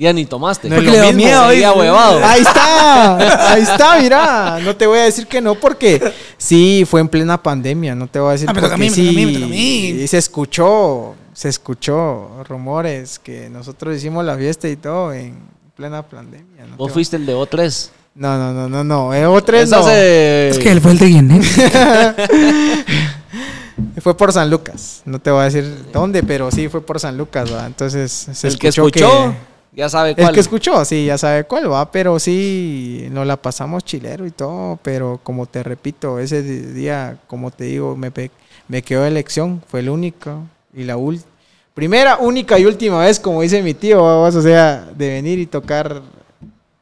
Ya ni tomaste. No Porque le mismo. miedo, dice. huevado. Ahí está, ahí está, mira. No te voy a decir que no porque sí, fue en plena pandemia. No te voy a decir Ah, porque me sí, me y se escuchó, se escuchó rumores que nosotros hicimos la fiesta y todo en plena pandemia. No, Vos te- fuiste el de O3. no, no, no, no, no. Eh, otra Esa no. se- Es que él fue el de Guinea. Fue por San Lucas. No te voy a decir dónde, pero sí fue por San Lucas, ¿va? Entonces se el que escuchó escuchó, ya sabe cuál. El que escuchó, sí, ya sabe cuál va, pero sí, nos la pasamos chilero y todo, pero como te repito, ese día, como te digo, me, me quedó de elección, fue el único y la última, primera, única y última vez, como dice mi tío, vamos, o sea, de venir y tocar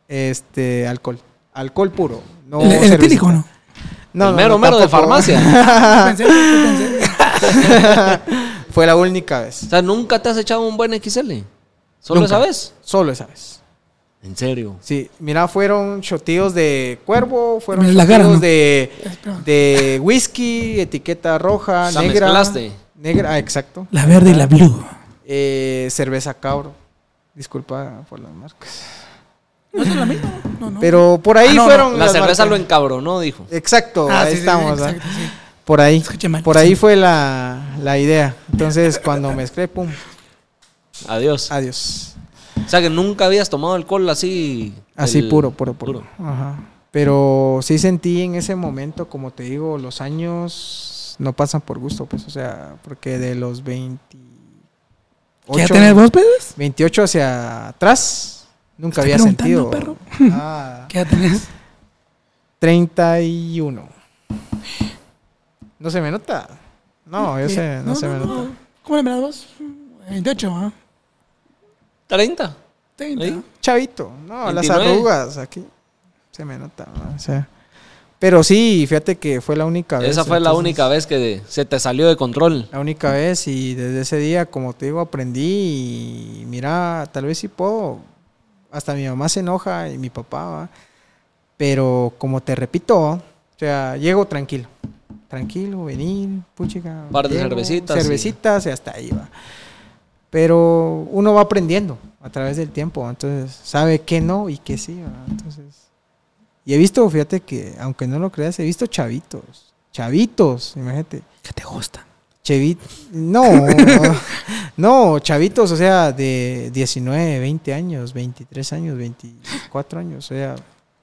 este alcohol, alcohol puro, no el, el etílico, ¿no? No, El no, mero, no, mero de farmacia. Pensé, pensé. fue la única vez, O sea, nunca te has echado un buen XL. Solo Nunca. esa vez. solo esa vez. En serio. Sí, mira, fueron shotíos de cuervo, fueron shotíos ¿no? de, de whisky, etiqueta roja, La negra. mezclaste. Negra, ah, exacto. La verde y la blue. Eh, cerveza cabro. Disculpa por las marcas. ¿No es la misma? No, no. Pero por ahí Ah, no, no. fueron. La las cerveza lo marcas. encabronó, dijo. Exacto, Ah, ahí sí, sí, estamos. ¿ah? exacto, sí. Por ahí. Mal, Por ahí sí. fue la, la idea. Entonces, cuando mezclé, pum, Adiós. adiós. O sea, que nunca habías tomado alcohol así. Así el- puro, puro, puro. Ajá. Pero sí sentí en ese momento, como te digo, los años no pasan por gusto, pues, o sea, porque de los 28, ¿Qué ya tenés vos, pedos? 28 hacia atrás, nunca Estoy había sentido. perro. Ah, ¿Qué ya tenés? 31. No se me nota. No, yo sé, no, se me nota. ¿Cómo le miras vos? 28, ¿ah? 30. 30. Ahí. Chavito, no, las 29. arrugas aquí se me nota, ¿no? o sea, Pero sí, fíjate que fue la única vez. Esa fue la única vez que se te salió de control. La única vez y desde ese día, como te digo, aprendí y mira, tal vez sí puedo. Hasta mi mamá se enoja y mi papá, ¿va? pero como te repito, o sea, llego tranquilo. Tranquilo, venir, puchica. Par de llego, cervecitas y- Cervecitas y hasta ahí va. Pero uno va aprendiendo a través del tiempo, entonces sabe que no y que sí, entonces. Y he visto, fíjate que, aunque no lo creas, he visto chavitos, chavitos, imagínate. ¿Qué te gusta? Chevit, no, no, chavitos, o sea, de 19, 20 años, 23 años, 24 años, o sea,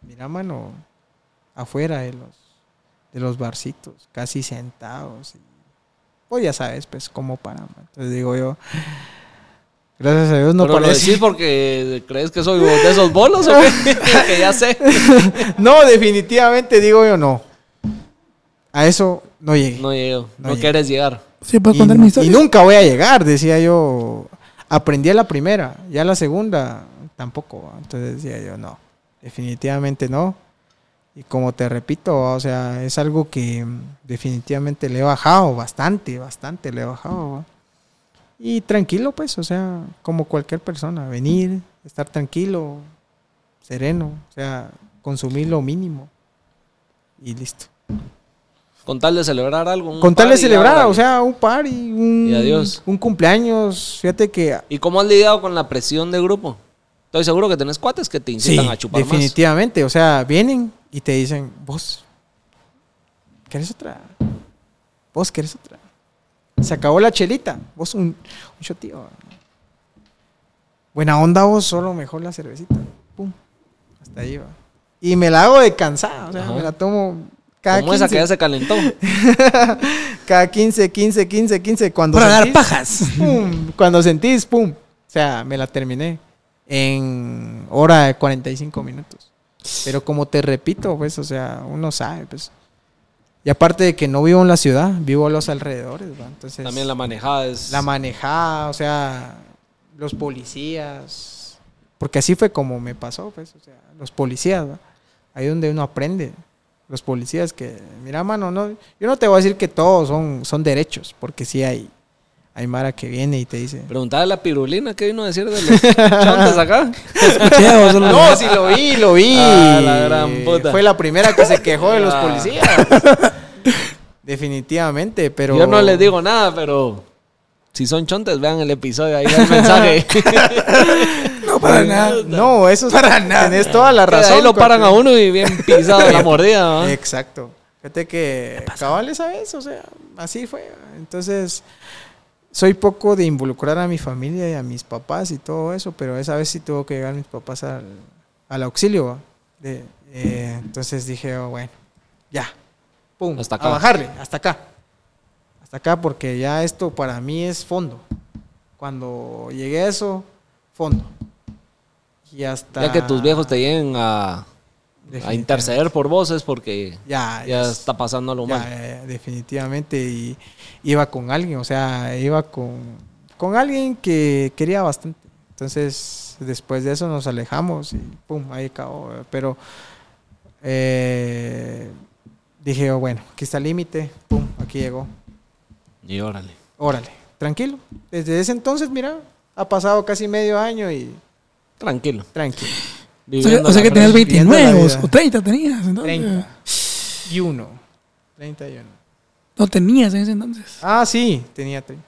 mira, mano, afuera de los, de los barcitos, casi sentados. Y, pues ya sabes, pues, cómo paran. man. Entonces digo yo, gracias a Dios no Pero lo parece. decís porque crees que soy de esos bolos o qué? que ya sé. No, definitivamente digo yo no. A eso no llegué. No llego, No quieres llegar. ¿Sí puedo y, contar mi y nunca voy a llegar, decía yo. Aprendí a la primera, ya la segunda tampoco. Entonces decía yo, no, definitivamente no. Y como te repito, o sea, es algo que definitivamente le he bajado bastante, bastante le he bajado. ¿va? Y tranquilo, pues, o sea, como cualquier persona, venir, estar tranquilo, sereno, o sea, consumir lo mínimo y listo. Con tal de celebrar algo. un Con tal de celebrar, o sea, un par y un, adiós. un cumpleaños. Fíjate que ¿Y cómo has lidiado con la presión de grupo? Estoy seguro que tenés cuates que te incitan a chupar definitivamente. O sea, vienen y te dicen, vos, ¿querés otra? Vos, ¿querés otra? Se acabó la chelita. Vos, un, un shotío. Buena onda vos, solo mejor la cervecita. Pum. Hasta ahí va. Y me la hago de cansada. O sea, Ajá. me la tomo cada Como esa 15, que ya se calentó. cada 15, 15, 15, 15. Cuando Para dar sentís- pajas. pum, cuando sentís, pum. O sea, me la terminé en hora de 45 minutos. Pero como te repito, pues, o sea, uno sabe, pues. Y aparte de que no vivo en la ciudad, vivo a los alrededores, ¿va? Entonces, También la manejada es. la manejada, o sea, los policías. Porque así fue como me pasó, pues, o sea, los policías, ¿va? Ahí donde uno aprende. Los policías que, mira, mano, no, yo no te voy a decir que todos son, son derechos, porque sí hay, hay Mara que viene y te dice. Preguntale a la pirulina qué vino a decir de los chontes acá. No, sí lo vi, lo vi. Ah, la gran puta. Fue la primera que se quejó de los Ah. policías. Definitivamente, pero. Yo no les digo nada, pero si son chontes, vean el episodio, ahí el mensaje. No, para nada. No, eso es. Para nada. Tenés toda la Que razón. ahí lo paran a uno y bien pisado la mordida. ¿va? Exacto. Fíjate que cabales a eso, o sea, así fue. Entonces, soy poco de involucrar a mi familia y a mis papás y todo eso, pero esa vez sí tuvo que llegar mis papás al, al auxilio. eh, entonces dije, oh, bueno, ya, pum, Hasta a acá. bajarle, hasta acá. Hasta acá, porque ya esto para mí es fondo. Cuando llegué a eso, fondo. Y hasta. Ya que tus viejos te lleguen a, a interceder por vos es porque Ya, ya es- está pasando Ya, mal. ya, definitivamente. Y iba con alguien, o sea, iba con, con alguien que quería bastante. Entonces, después de eso nos alejamos y pum, ahí acabó. Pero eh, dije, oh, bueno, aquí está el límite, pum, aquí llegó. Y órale. Órale, tranquilo. Desde ese entonces, mira, ha pasado casi medio año y Tranquilo. tranquilo. O sea, Viviendo o sea que tenías fresca. viviendo 29 la vos, vida. o 30 tenías. Entonces. 30. Y uno. 31. No tenías en ese entonces. Ah, sí, tenía 30.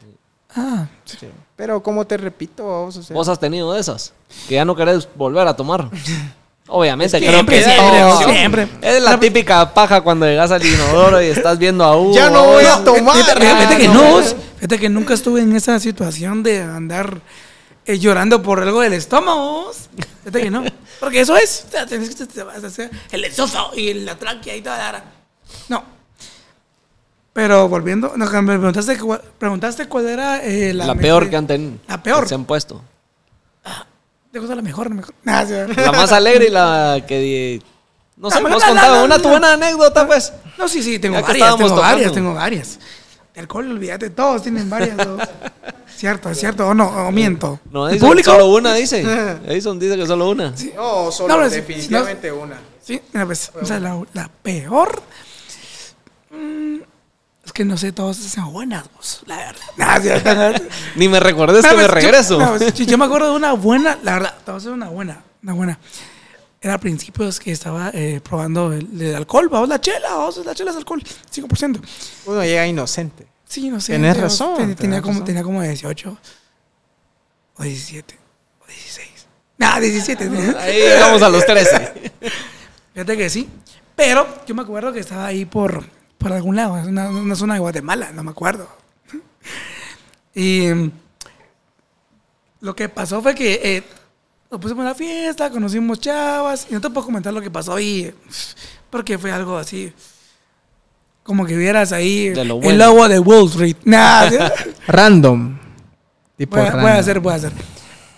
Ah, Sí. Pero como te repito, vos, o sea, ¿Vos has tenido de esas? Que ya no querés volver a tomar. Obviamente, Es que creo siempre, que siempre, siempre. Es la típica paja cuando llegas al inodoro y estás viendo a uno. Ya no voy a tomar. Fíjate, Ah, que no. fíjate que nunca estuve en esa situación de andar eh, llorando por algo del estómago. Fíjate que no. Porque eso es. O sea, tenés que te vas a hacer el esófago y la tráquea y toda la. No. Pero volviendo, no, me preguntaste, cuál- preguntaste cuál era eh, la, La peor que han tenido. La peor. que se han puesto. ¿Te gusta la mejor? La mejor. Nah, sí. La más alegre y la que. No sé, contaba no, una tu buena anécdota, pues. No, sí, sí, tengo Ya varias, estábamos tengo varias, tengo varias. De alcohol, olvídate, todos tienen varias. ¿no? cierto, es cierto, o no, o miento. No, ¿El Edison público? solo una dice. Edison dice que solo una. No, solo No, si- definitivamente una. Sí, mira, pues, o sea, la, la peor. mm, es que no sé, todas son buenas, vos, la verdad. Sí. Ni me recuerdes que me yo- regreso. no, pues, yo, yo me acuerdo de una buena, la verdad, te voy a hacer una buena, una buena. Era a principios que estaba eh, probando el, el alcohol, vamos, la chela, vamos, la chela es alcohol, 5%. Uno llega inocente. Sí, no sé. Tenés razón, ten- Tenía, como, tenía como 18 o 17 o 16. Nah, 17. tenía. Ahí llegamos a los 13. Fíjate que sí. Pero yo me acuerdo que estaba ahí por, por algún lado, es una, una zona de Guatemala, no me acuerdo. Y mm, lo que pasó fue que eh, nos pusimos a la fiesta, conocimos chavas, y no te puedo comentar lo que pasó ahí, porque fue algo así. Como que vieras ahí De lo el bueno. logo de Wall Street. Nah, Random. Tipo Voy a, random. voy a hacer, voy a hacer.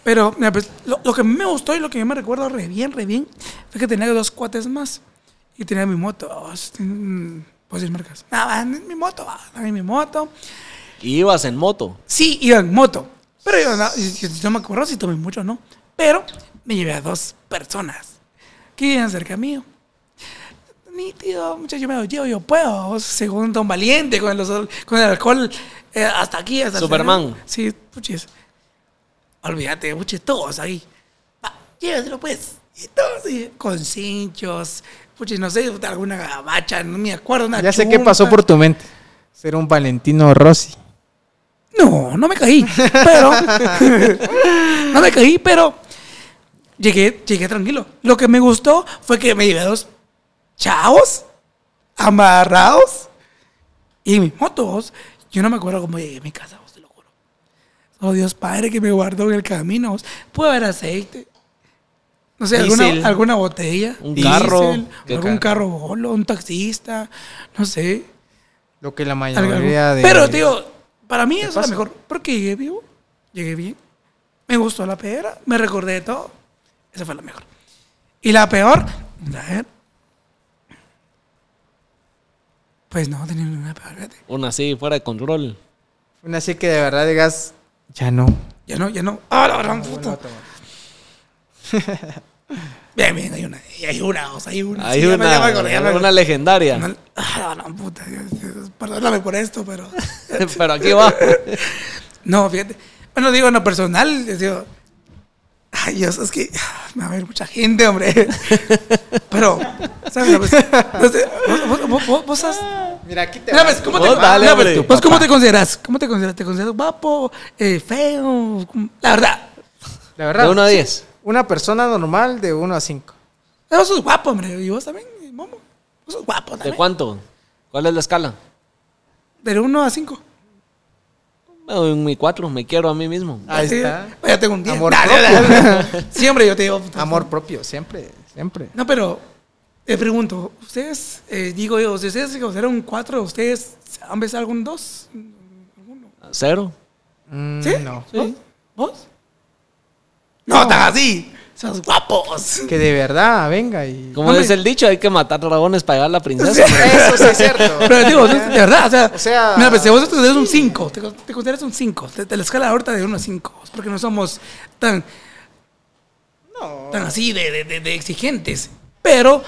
Pero mira, pues, lo, lo que me gustó y lo que yo me recuerdo re bien, re bien, fue que tenía dos cuates más. Y tenía mi moto. Oh, ¿Puedo decir marcas? Ah, va, en mi moto, va, en mi moto. Y ibas en moto. Sí, iba en moto. Pero yo no, yo- yo no me acuerdo si tomé mucho o no. Pero me llevé a dos personas que vivían cerca mío. Nítido, muchacho, yo me lo llevo, yo puedo. Según Don Valiente, con el, con el alcohol eh, hasta aquí. Hasta Superman. Sí, puchis. Olvídate, puchis, todos ahí. Va, lléveselo pues. Y todos ahí, con cinchos. Puchis, no sé, alguna gabacha, no me acuerdo. Una Ya sé qué pasó por tu mente. Ser un Valentino Rossi. No, no me caí, pero no me caí, pero llegué, llegué tranquilo. Lo que me gustó fue que me llevé a dos chavos amarrados y mis motos. Yo no me acuerdo cómo llegué a mi casa, vos te lo juro. Oh Dios Padre que me guardó en el camino. Puede haber aceite. No sé, alguna, alguna botella. Un carro. ¿Qué Algún carro? bolo, un taxista. No sé. Lo que la mayoría de... Pero, tío, para mí eso es lo mejor. Porque llegué vivo, llegué bien. Me gustó la pera, me recordé de todo. Esa fue la mejor. Y la peor, a ver. Pues no, tenía ninguna peor, fíjate. Una así, fuera de control. Una así que de verdad digas, ya no. Ya no, ya no. ¡Ah, la gran puta! Bien, bien, hay una, hay una, o sea, hay una. Hay Sí, ya me- una, ya me acordé, ya me una legendaria. Una- Ah, la gran puta. Perdóname por esto, pero. Pero aquí va. No, fíjate. Bueno, digo, en lo personal, les digo. Ay, Dios, es que me va a ver mucha gente, hombre. Pero, ¿sabes? Pues, pues, vos, vos, vos, vos, vos has- Mira, aquí te Mira, va. pues, ¿cómo Vos te, dale, pues, hombre. vos cómo te consideras? ¿Cómo te consideras? ¿Te consideras guapo, eh, feo? La verdad, La verdad. De 1 a sí. 10. Una persona normal de 1 a 5. vos sos guapo, hombre. Y vos también, Momo. Vos sos guapo ¿De también. cuánto? ¿Cuál es la escala? De 1 a 5. Me doy un mi 4, me quiero a mí mismo. Ahí está. Ya tengo un 10. Amor propio. Sí, hombre, yo te digo. Amor propio, siempre, siempre. No, pero te pregunto, ¿ustedes, eh, digo yo, si ustedes se consideran un 4, ¿ustedes han besado algún 2? ¿Cero? Mm, ¿Sí? No. ¿Vos? ¿Vos? No, tan así. Sos guapos. Que de verdad venga y... Como dice el dicho, hay que matar dragones para llegar a la princesa. Sí. Eso sí es cierto. Pero digo, de verdad, o sea, O sea- mira, pues, si vos te consideras un 5, te, te consideras un 5, de, de la escala ahorita de 1 a 5, porque no somos tan, No. tan así de, de- de- de exigentes. Pero,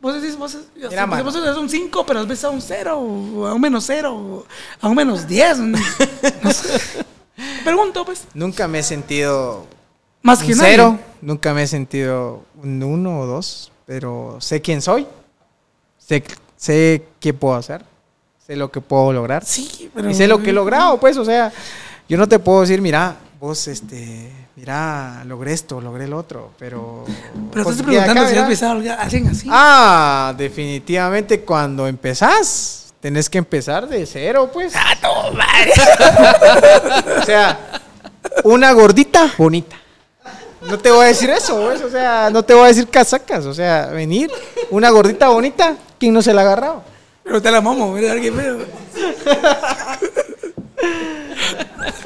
vos decís, vos, Mira, vos, eres un 5, pero has besado un 0, o a un menos 0, o a un menos 10. No sé. Te Pregunto, pues, Nunca me he sentido más que un nadie. cero. Nunca me he sentido un uno o dos. Pero sé quién soy. Sé, sé qué puedo hacer. Sé lo que puedo lograr. Sí, pero. Y sé lo que he logrado, pues. O sea, yo no te puedo decir, mira, vos, este, mira, logré esto, logré el otro. Pero. Pero pues, estás de acá, preguntando si has a alguien así. Ah, definitivamente cuando empezás, tenés que empezar de cero, pues. Ah, no, madre. O sea, una gordita bonita. No te voy a decir eso, pues. O sea, no te voy a decir casacas. O sea, venir, una gordita bonita, ¿quién no se la ha agarrado? Pero te la mamo, mira, a ver qué pedo.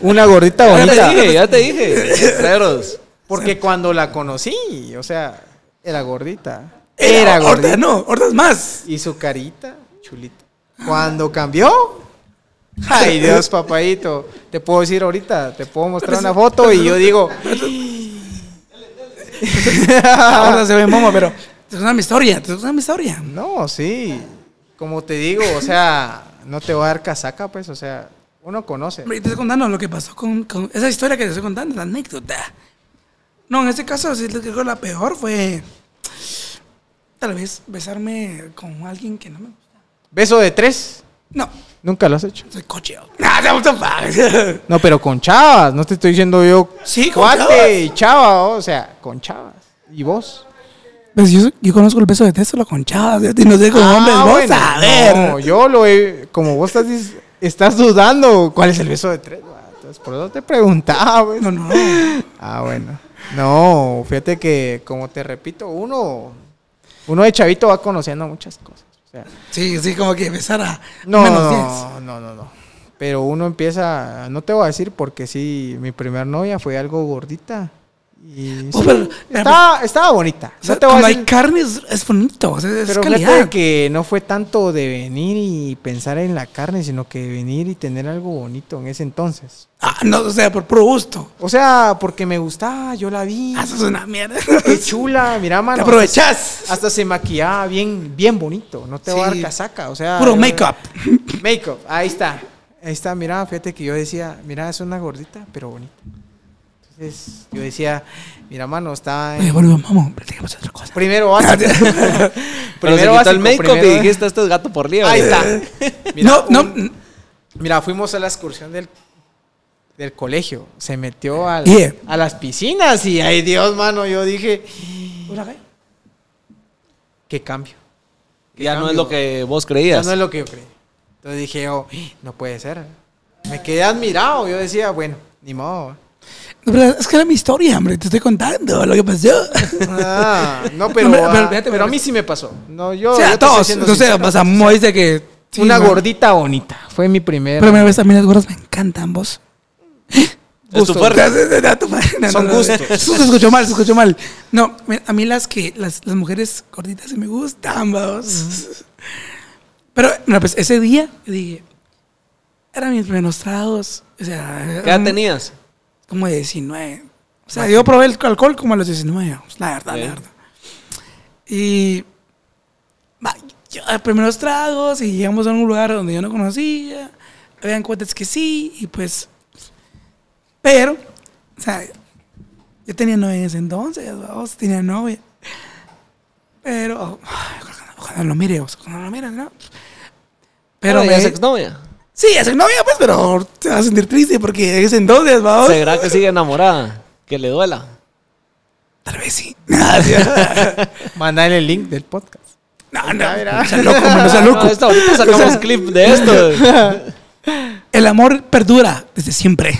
Una gordita Ya te bonita. dije, ya te dije. Porque cuando la conocí, o sea, era gordita. Era gordita. no, ahorita es más. Y su carita, chulita. Cuando cambió, ay Dios, papadito, te puedo decir ahorita, te puedo mostrar una foto y yo digo, Ahora se ve momo, pero Te contando mi historia, te mi historia. No, sí. Como te digo, o sea, no te voy a dar casaca, pues, o sea, uno conoce. Te estoy contando lo que pasó con, con esa historia que te estoy contando, la anécdota. No, en este caso, sí, creo que la peor fue tal vez besarme con alguien que no me gusta. Beso de tres. No, Nunca lo has hecho. soy coche. Ah. No, pero con chavas. No te estoy diciendo yo Sí, con cuate chavas. y chava, o sea, con chavas. ¿Y vos? Pues yo, yo conozco el beso de té solo con chavas, y no sé cómo Ah, hombres, vos bueno. a ver. No, yo lo he. Como vos estás, estás dudando, ¿cuál es el beso de tres? Entonces, por eso te preguntaba, pues. No, no. Ah, bueno. No, fíjate que, como te repito, uno. Uno de chavito va conociendo muchas cosas. Sea, Sí, sí, como que besar a no, menos 10. no, no, no, no. Pero uno empieza, no te voy a decir porque sí, mi primer novia fue algo gordita. Y Oh, sí, pero- estaba, estaba bonita. O sea, no te voy a decir. hay carne es, es bonito, o sea, es Pero calidad. que no fue tanto de venir y pensar en la carne, sino que venir y tener algo bonito en ese entonces. Ah, no, o sea, por puro gusto. O sea, porque me gustaba, yo la vi. Ah, eso es una mierda. Qué chula, mira, Te mano. aprovechas. Hasta, hasta se maquillaba bien, bien bonito. No te voy a dar Sí. casaca, o sea. Puro make-up. Make-up, ahí está. Ahí está, mira, fíjate que yo decía, mira, es una gordita, pero bonita. Entonces, yo decía, mira, mano, está en... Oye, bueno, vamos, platicamos otra cosa. Primero básico. Pero primero quitó el básico, make-up y primero- dijiste, este es gato por liebre. Ahí está. Mira, no, no, un- Mira, fuimos a la excursión del, del colegio. Se metió al- Yeah. a las piscinas y, ay Dios, mano, yo dije, qué cambio. Ya no es lo que vos Ya creías. no es lo que yo creí. Entonces dije, oh, no puede ser. Me quedé admirado. Yo decía, bueno, ni modo. Pero es que era mi historia, hombre, te estoy contando lo que pasó. Ah, no, pero, ah, fíjate, pero a mí sí me pasó. No, yo, o sea, estoy todos, o sea, Mo dice que... sí, Una man. gordita bonita. Fue mi primera. Primera vez a mí las gordas me encantan, vos. Es tu. Son gustos. Se escuchó mal, se escuchó mal. No, a mí las que las, las mujeres gorditas me gustan, vos. Pero, no, pues ese día dije, eran mis primeros tragos. O sea, ¿Qué edad tenías? Como de 19. O sea, yo probé el alcohol como a los 19, vamos, la verdad, la verdad. Y yo, primeros tragos y llegamos a un lugar donde yo no conocía. Habían cuentas que sí, y pues. Pero, o sea, yo tenía novia en ese entonces, vos tenía novia. Pero, oh, ojalá, ojalá lo mire, ojalá lo mire, ¿no? Pero me. exnovia. Sí, es novia, pues, pero te vas a sentir triste porque en ese entonces, vamos. ¿Será que sigue enamorada? Que le duela. Tal vez sí. Mandale el link del podcast. No, no, no sea loco, man, no sea loco. No, esto, ahorita sacamos clip de esto. El amor perdura desde siempre.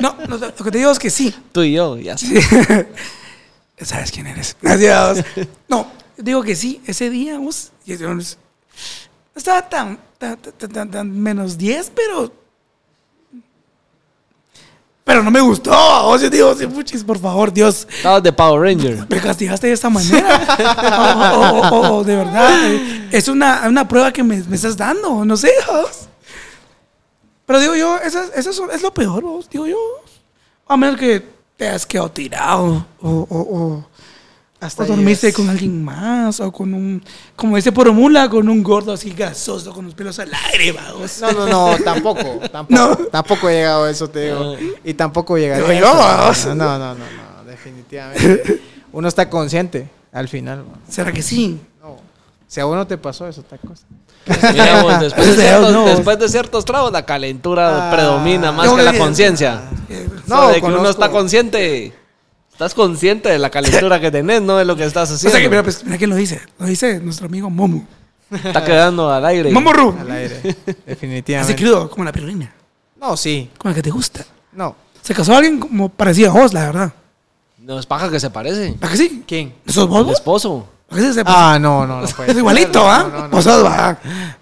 No, no, lo que te digo es que sí. Tú y yo, ya sé. Sí. ¿Sabes quién eres? Gracias. No, digo que sí. Ese día, vos, estaba tan, tan, tan, tan- tan menos 10, pero. Pero no me gustó. Vos, yo digo, puchis, por favor, Dios. Estabas de Power Ranger. me castigaste de esta manera. o, o- o- o de verdad, es una, una prueba que me, me estás dando, no sé. Pero digo yo, eso, es- eso es, es lo peor, vos, digo yo. A menos que te has quedado tirado o, o, o- Hasta o dormiste llegas. con alguien más o con un, como dice por mula, con un gordo así gasoso con los pelos al aire, vamos. No, no, no, tampoco. Tampoco, No. tampoco he llegado a eso, te digo. Y tampoco llegaría Digo a eso. No, no, no, no, no, definitivamente. Uno está consciente al final. man. ¿Será que sí? No. Si a uno te pasó eso, otra cosa. Mira, vos, después, de ciertos, no. después de ciertos tragos, la calentura Ah. predomina más que la conciencia. Eh, No, No, de que uno conozco. está consciente. Estás consciente de la calentura que tenés, no de lo que estás O haciendo. sea que, mira, pues, mira quién lo dice. Lo dice nuestro amigo Momo. Está quedando al aire. Momo Al aire. Así Definitivamente. crudo, como la pirulina. No, sí. Como la que te gusta. No. Se casó alguien como parecido a vos, la verdad. No es paja que se parece. ¿Para que sí? ¿Quién? ¿Sos vos? El esposo. ¿Para que se Ah, no, no, no puede Es igualito, ¿ah? No, no, no. Vos sos, va.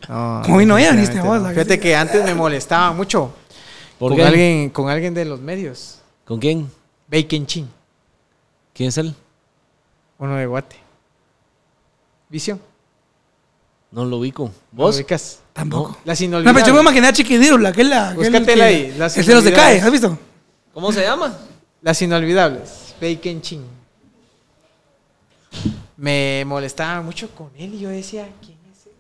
No, Como vino ella, viniste vos, no. que Fíjate sí. que antes me molestaba mucho ¿Por con qué? alguien, con alguien de los medios. ¿Con quién? Bacon Chin, ¿Quién es él? uno de Guate. Visión. No lo ubico. ¿Lo ¿Vos? ubicas? Tampoco. Las No, inolvidables. pero yo me imaginé a Chiquidiro, aquel, aquel Búscatela que- ahí, las El se cae. ¿has visto? ¿Cómo se llama? Las inolvidables. Bacon Chin. me molestaba mucho con él y yo decía, ¿quién es él?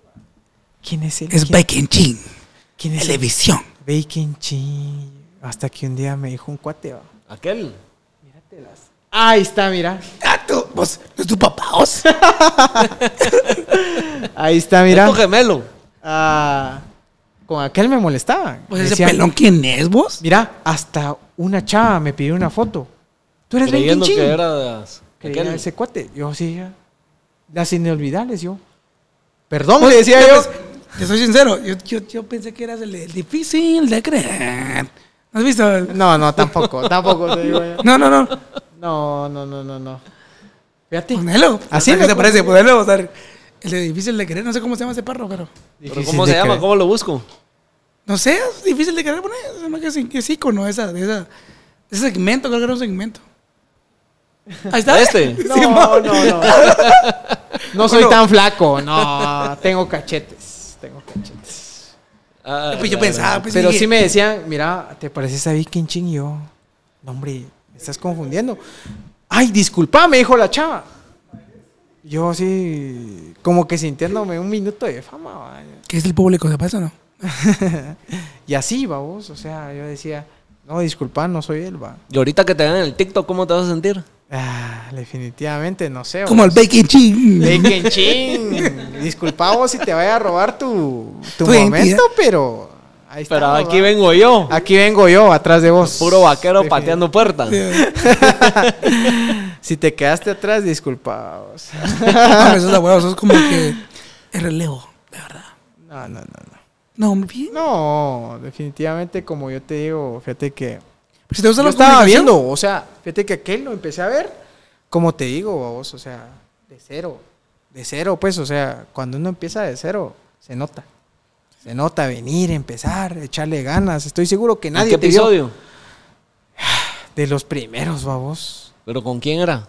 ¿Quién es él? Es ¿Quién- Bacon Chin. ¿Quién es? Televisión. Bacon Chin. Hasta que un día me dijo un cuate, va. Aquel. Míratelas. Ahí está, mira. Ah, tú, vos, ¿no es tu papá, vos? Ahí está, Es mira. tu gemelo. Ah, con aquel me molestaba. Pues ese decía, pelón, ¿quién es vos? Mira, hasta una chava me pidió una foto. ¿Tú eres Bacon Creyendo Chin? que era Creía aquel. ese cuate. Yo sí, ya. Las inolvidables, yo. Perdón, le decía yo. Te soy sincero, yo, yo, yo pensé que eras el, el difícil de creer. ¿No has visto? No, no, tampoco, tampoco te digo yo. No, no, no. No, no, no, no, no. Fíjate. Ponelo. Así ¿Así me te parece? Ponelo. o sea, el de difícil de querer. No sé cómo se llama ese perro, pero... ¿Pero ¿Cómo se llama? ¿Cómo lo busco? No sé, es difícil de querer poner. Es más que es ícono esa, de esa, de ese segmento, creo que era un segmento. Ahí está. ¿Este? No, no, no. No soy Bueno. tan flaco, no. Tengo cachetes. Ah, Pues yo pensaba, pues Pero dije, sí me decían, mira, ¿te pareces a Viking Ching? Y yo, no, hombre, me estás confundiendo. Ay, disculpa, me dijo la chava. Yo sí, como que sintiéndome un minuto de fama. va. ¿Qué es el público? ¿Se pasa o no? Y así, vamos, o sea, yo decía, no, disculpa, no soy él, va. Y ahorita que te vean en el TikTok, ¿cómo te vas a sentir? Ah, definitivamente, no sé. Como el. Bacon Chin. Bacon Ching. Disculpa vos si te vaya a robar tu, tu Tu momento, pero ahí está. Pero aquí va. vengo yo. Aquí vengo yo, atrás de vos. Puro vaquero Defin- pateando puertas. Si te quedaste atrás, disculpa vos. No, eso es la hueá, eso es como que el relevo, de verdad. No, no, no, no. No, bien. No, definitivamente, como yo te digo, fíjate que. Gusta Yo la estaba viendo, o sea, fíjate que aquel lo empecé a ver, como te digo, vos, o sea, de cero. De cero, pues, o sea, cuando uno empieza de cero, se nota. Se nota venir, empezar, echarle ganas. Estoy seguro que ¿En nadie qué te vio episodio? de los primeros, babos. ¿Pero con quién era?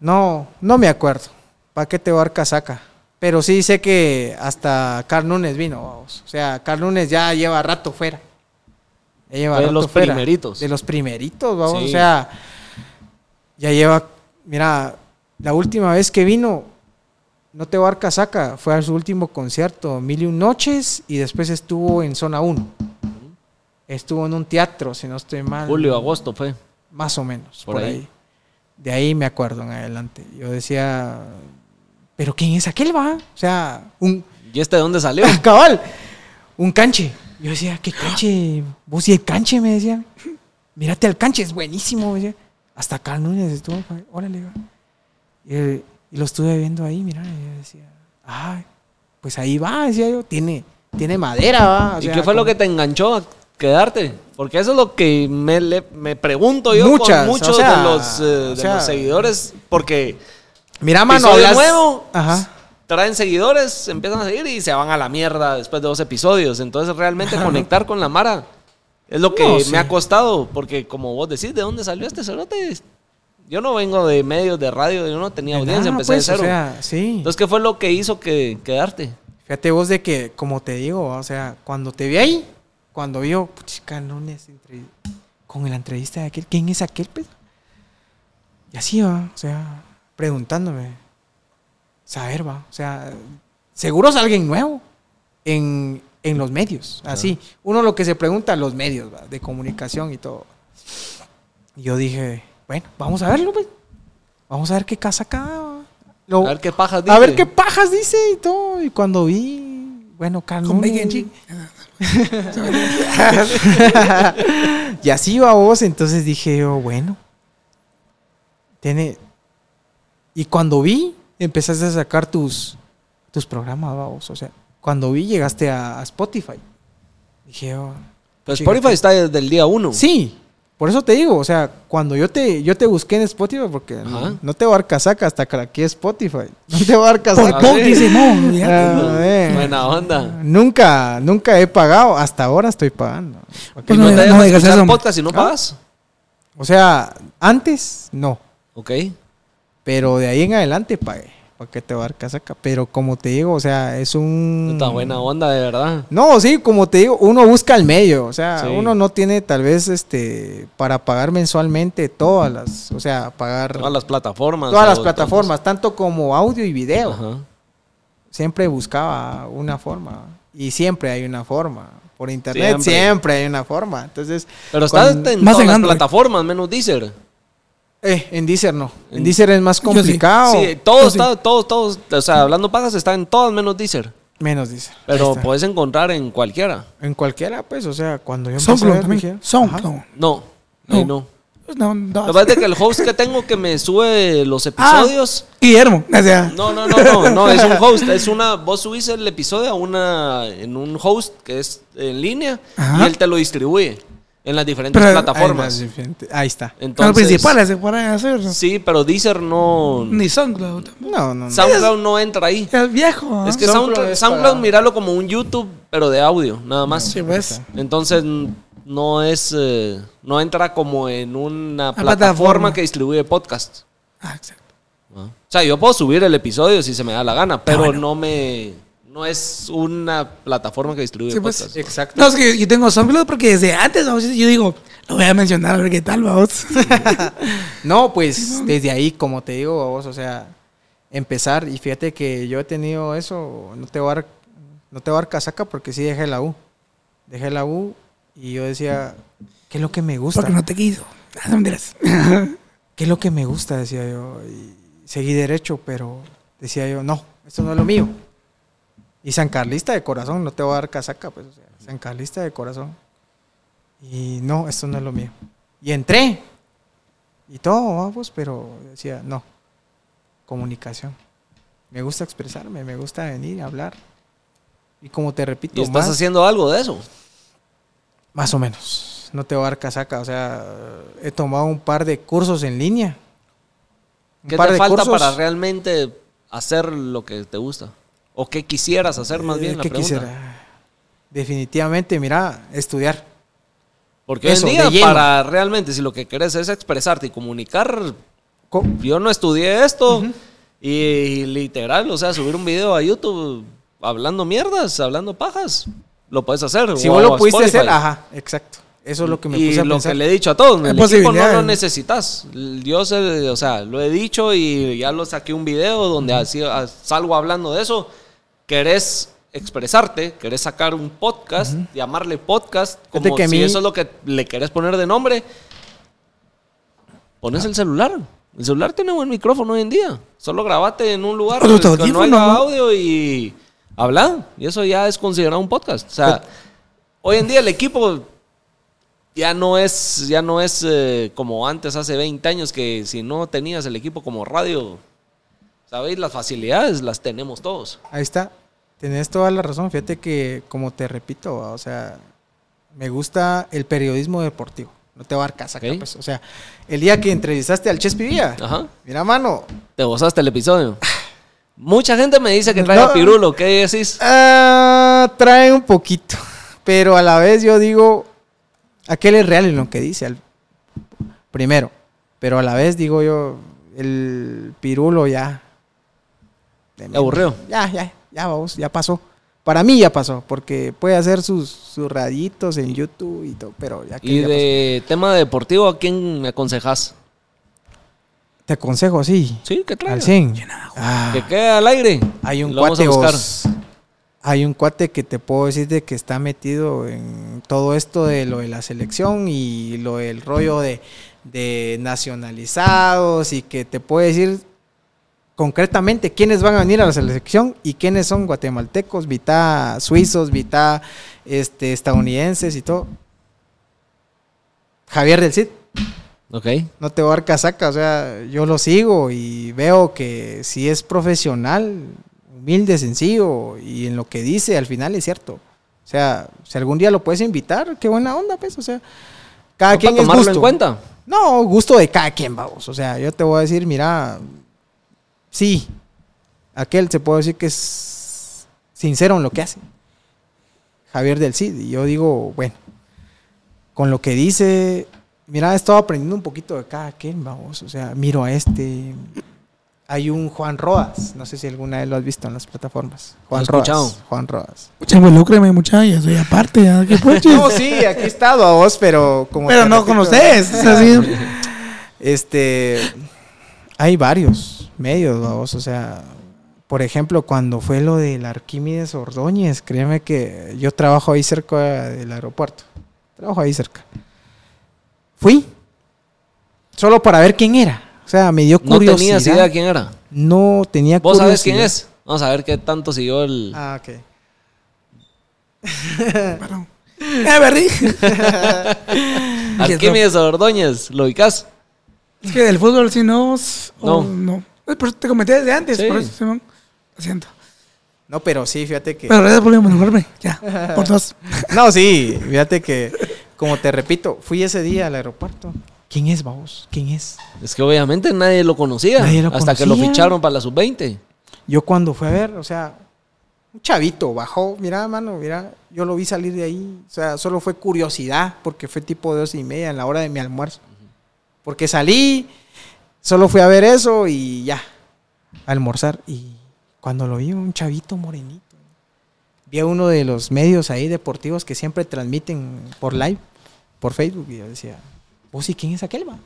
No, no me acuerdo. ¿Para qué te voy a dar casaca? Pero sí sé que hasta Carl Nunes vino, vamos. O sea, Carl Nunes ya lleva rato fuera. De los fuera. primeritos. De los primeritos, vamos. Sí. O sea, ya lleva. Mira, la última vez que vino, no te voy a dar casaca, fue a su último concierto, Mil y un Noches, y después estuvo en Zona 1. Estuvo en un teatro, si no estoy mal. Julio, agosto fue. Más o menos, Por por, ahí. ahí. De ahí me acuerdo en adelante. Yo decía, ¿pero quién es aquel va? O sea, un ¿Y este de dónde salió? cabal, un canche. Yo decía, ¿qué canche? Vos y el canche, me decían. Mírate al canche, es buenísimo. me decía. Hasta acá Núñez estuvo, órale, va. Y, y lo estuve viendo ahí, mira, y yo decía, ay, pues ahí va, decía yo, tiene, tiene madera, va. o ¿Y qué fue lo que te enganchó a quedarte? Porque eso es lo que me, le- me pregunto yo Muchas, con o muchos sea, de, los, eh, de o sea- los seguidores. Porque Mira, mano, hablas- nuevo, Ajá. Traen seguidores, empiezan a seguir y se van a la mierda después de dos episodios. Entonces realmente conectar con la Mara es lo que No, me ha costado. Porque como vos decís, ¿de dónde salió este cerote? Yo no vengo de medios de radio, yo no tenía audiencia, Ah, empecé pues, de cero. O sea, sí. Entonces, ¿qué fue lo que hizo que quedarte? Fíjate vos de que, como te digo, o sea, cuando te vi ahí, cuando vio, entre- con la entrevista de aquel, ¿quién es aquel? Pues? Y así va, o sea, preguntándome, saber va, o sea, seguro es alguien nuevo en, en los medios, así. Uno lo que se pregunta, los medios ¿va? de comunicación y todo. Y yo dije, bueno, vamos a verlo, pues. Vamos a ver qué casa acá. Lo- A ver qué pajas a ver dice. qué pajas dice y todo. Y cuando vi, bueno, Carl Con Núñez- Bacon Chin. y así va vos, entonces dije yo, bueno. Tiene. Y cuando vi, empezaste a sacar tus, tus programas, va vos. O sea, cuando vi, llegaste a, a Spotify. Dije yo. Pues "Chica, Spotify está desde el día uno. Sí, por eso te digo, o sea, cuando yo te, yo te busqué en Spotify, porque no te voy a dar casaca hasta que aquí Spotify. No te voy a dar Por casaca. Dice, no, olvídate. Ah, eh. Buena onda. Nunca, nunca he pagado, hasta ahora estoy pagando. Pues ¿Y no, no, te no dejas escuchar podcast si no ¿Ah? pagas? O sea, antes no, Ok. Pero de ahí en adelante pagué. ¿para qué te va a dar casaca? Pero como te digo, o sea, es un... Está buena onda, de verdad. No, sí, como te digo, uno busca el medio, o sea, Sí. uno no tiene tal vez este para pagar mensualmente todas las, o sea, pagar Todas las plataformas. todas las plataformas, tanto como audio y video. Ajá. Siempre buscaba una forma y siempre hay una forma. Por internet Siempre. siempre, hay una forma. Entonces, Pero está Cuando- en Más todas en las Android. plataformas, menos Deezer. Eh, en Deezer no. En En- Deezer es más sí. complicado. Sí, sí. está, todos, todos, o sea, hablando pagas está en todas menos Deezer. Menos Deezer. Pero puedes encontrar en cualquiera. en cualquiera, pues, o sea, cuando yo empecé a SoundCloud ver, también. dije, SoundCloud. No, No. ahí no. No, no. Lo que pasa es que el host que tengo que me sube los episodios. Guillermo. O sea, No, no, no, no, no, es un host, es una, vos subís el episodio a una, en un host que es en línea Ajá. y él te lo distribuye en las diferentes Pero- Hay más plataformas. Ahí está. Entonces, los principales se pueden hacer. Sí, pero Deezer no, Ni SoundCloud. tampoco. No, no, no. SoundCloud no entra ahí. Es viejo. ¿ah? Es que SoundCloud SoundCloud, es SoundCloud para- míralo como un YouTube, pero de audio, nada más. Sí, pues. Entonces no es, eh, no entra como en una plataforma. plataforma que distribuye podcast. Ah, exacto. O sea, yo puedo subir el episodio si se me da la gana, pero bueno. no me, no es una plataforma que distribuye Sí, pues. Exacto. No, es que yo tengo SoundCloud porque desde antes, vamos, yo digo, lo voy a mencionar a ver qué tal, vamos. No, pues desde ahí, como te digo, vos, o sea, empezar. Y fíjate que yo he tenido eso, no te voy a dar, no te voy a dar casaca porque sí dejé la U. Dejé la U y yo decía, ¿qué es lo que me gusta? Porque no te quiso. Ah. ¿Qué es lo que me gusta? Decía yo. Y seguí derecho, pero decía yo, no, esto no es lo mío. Y San Carlista de corazón, no te voy a dar casaca, pues, o sea, San Carlista de corazón. Y no, esto no es lo mío. Y entré. Y todo, vamos, pero decía, no, comunicación. Me gusta expresarme, me gusta venir a hablar. Y como te repito, ¿Y estás más, haciendo algo de eso? más o menos. No te voy a dar casaca. O sea, he tomado un par de cursos en línea. Un ¿Qué par te de falta cursos. para realmente hacer lo que te gusta? ¿O qué quisieras hacer más bien Eh, la ¿Qué pregunta? quisiera? Definitivamente, mira, estudiar. Porque Eso, hoy en día, para realmente, si lo que querés es expresarte y comunicar, Co- yo no estudié esto y, literal, o sea, subir un video a YouTube hablando mierdas, hablando pajas, lo puedes hacer. Si vos lo pudiste Spotify. hacer, ajá, exacto. Eso es lo que me y puse a lo pensar. que le he dicho a todos, Hay el equipo no lo necesitas. Yo sé, o sea, lo he dicho y ya lo saqué un video donde así ah, salgo hablando de eso. Querés expresarte, querés sacar un podcast, llamarle podcast, Fíjate como que si mí- eso es lo que le querés poner de nombre. Pones el celular. El celular tiene buen micrófono hoy en día. Solo grabate en un lugar que no haya ¿no? audio y habla. Y eso ya es considerado un podcast. O sea, hoy en día el equipo ya no es, ya no es eh, como antes, hace 20 años, que si no tenías el equipo como radio, ¿sabéis? Las facilidades las tenemos todos. Ahí está. Tenés toda la razón. Fíjate que, como te repito, o sea, me gusta el periodismo deportivo. No te va a dar casaca, Ok. pues. O sea, el día que entrevistaste al Chespi Villa, Ajá. mira, mano, Te gozaste el episodio. Mucha gente me dice que trae No. a Pirulo. ¿Qué decís? Ah, trae un poquito. Pero a la vez yo digo, aquel es real en lo que dice. al- primero. Pero a la vez digo yo, el pirulo ya. Aburrió. Ya, ya, ya vamos, ya pasó. Para mí ya pasó, porque puede hacer sus, sus raditos en YouTube y todo, pero ya que Y ya de tema deportivo, ¿a quién me aconsejas? Te aconsejo así, Sí, que traiga. al 100. Ah. Que quede al aire. Hay un Lo vamos cuate a buscar. vos, hay un cuate que te puedo decir de que está metido en todo esto de lo de la selección y lo del rollo de, de nacionalizados y que te puede decir concretamente quiénes van a venir a la selección y quiénes son guatemaltecos, mitad suizos, mitad este, estadounidenses y todo. Javier del Cid Ok. no te voy a dar casaca, o sea, yo lo sigo y veo que si es profesional, humilde, sencillo y en lo que dice al final es cierto. O sea, si algún día lo puedes invitar, qué buena onda, pues, o sea, cada No, quien para es tomarlo gusto. en cuenta. No, gusto de cada quien, vamos. O sea, yo te voy a decir, mira, sí, aquel se puede decir que es sincero en lo que hace. Javier del Cid. Y yo digo, bueno, con lo que dice, mira, he estado aprendiendo un poquito de cada quien, vamos. O sea, miro a este, hay un Juan Rodas. No sé si alguna vez lo has visto en las plataformas. Juan escuchado. Rodas. Juan Rodas. Mucha, involúcreme, mucha, ya soy aparte, ya, ¿qué puches? No, sí, aquí he estado a vos, pero como. Pero no repito, con ustedes. o sea, sí. Este. Hay varios medios, vamos. O sea, por ejemplo, cuando fue lo del Arquímedes Ordóñez, créeme que yo trabajo ahí cerca del aeropuerto. Trabajo ahí cerca. Fui. Solo para ver quién era. O sea, me dio No curiosidad. tenías idea quién era. No tenía ¿Vos curiosidad. sabes quién es? Vamos a ver qué tanto siguió el... Ah, ok. Eh. Arquímedes Ordóñez, ¿lo ubicás? Es que del fútbol, si no. No. no. Por eso te comenté desde antes, Sí. por eso, Simón. Lo siento. No, pero sí, fíjate que. Pero gracias por involucrarme. Ya, por dos. No, sí, fíjate que, como te repito, fui ese día al aeropuerto. ¿Quién es, vamos? ¿Quién es? Es que obviamente nadie lo conocía. Nadie lo hasta que lo ficharon para la sub-20. Yo cuando fui a ver, o sea, un chavito bajó, mira, mano, mira, yo lo vi salir de ahí. O sea, solo fue curiosidad, porque fue tipo de dos y media en la hora de mi almuerzo. Porque salí, solo fui a ver eso y ya, a almorzar. Y cuando lo vi, un chavito morenito. Vi a uno de los medios ahí deportivos que siempre transmiten por live, por Facebook, y yo decía, ¿vos y quién es aquel, va?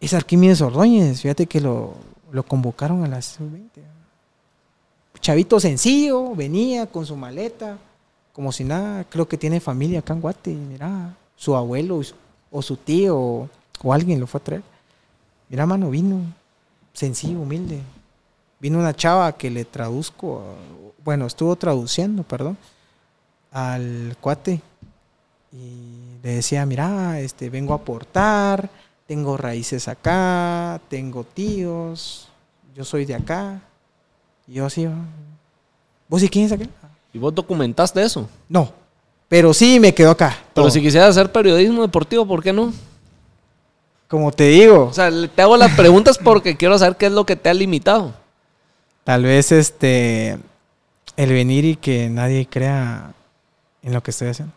Es Arquímedes Ordóñez, fíjate que lo, lo convocaron a las 20. Chavito sencillo, venía con su maleta, como si nada, creo que tiene familia acá en Guate, y mira, su abuelo o su- tío o alguien lo fue a traer. Mira, mano, vino, sencillo, humilde. Vino una chava que le traduzco, bueno, estuvo traduciendo, perdón, al cuate. Y le decía, mira, este, vengo a aportar, tengo raíces acá, tengo tíos, yo soy de acá. Y yo así, "Ah, ¿vos y quién es aquel? Y vos documentaste eso. No, pero sí me quedó acá. Pero todo. si quisieras hacer periodismo deportivo, ¿por qué no? Como te digo, O sea, te hago las preguntas porque quiero saber qué es lo que te ha limitado. tal vez este, el venir y que nadie crea en lo que estoy haciendo.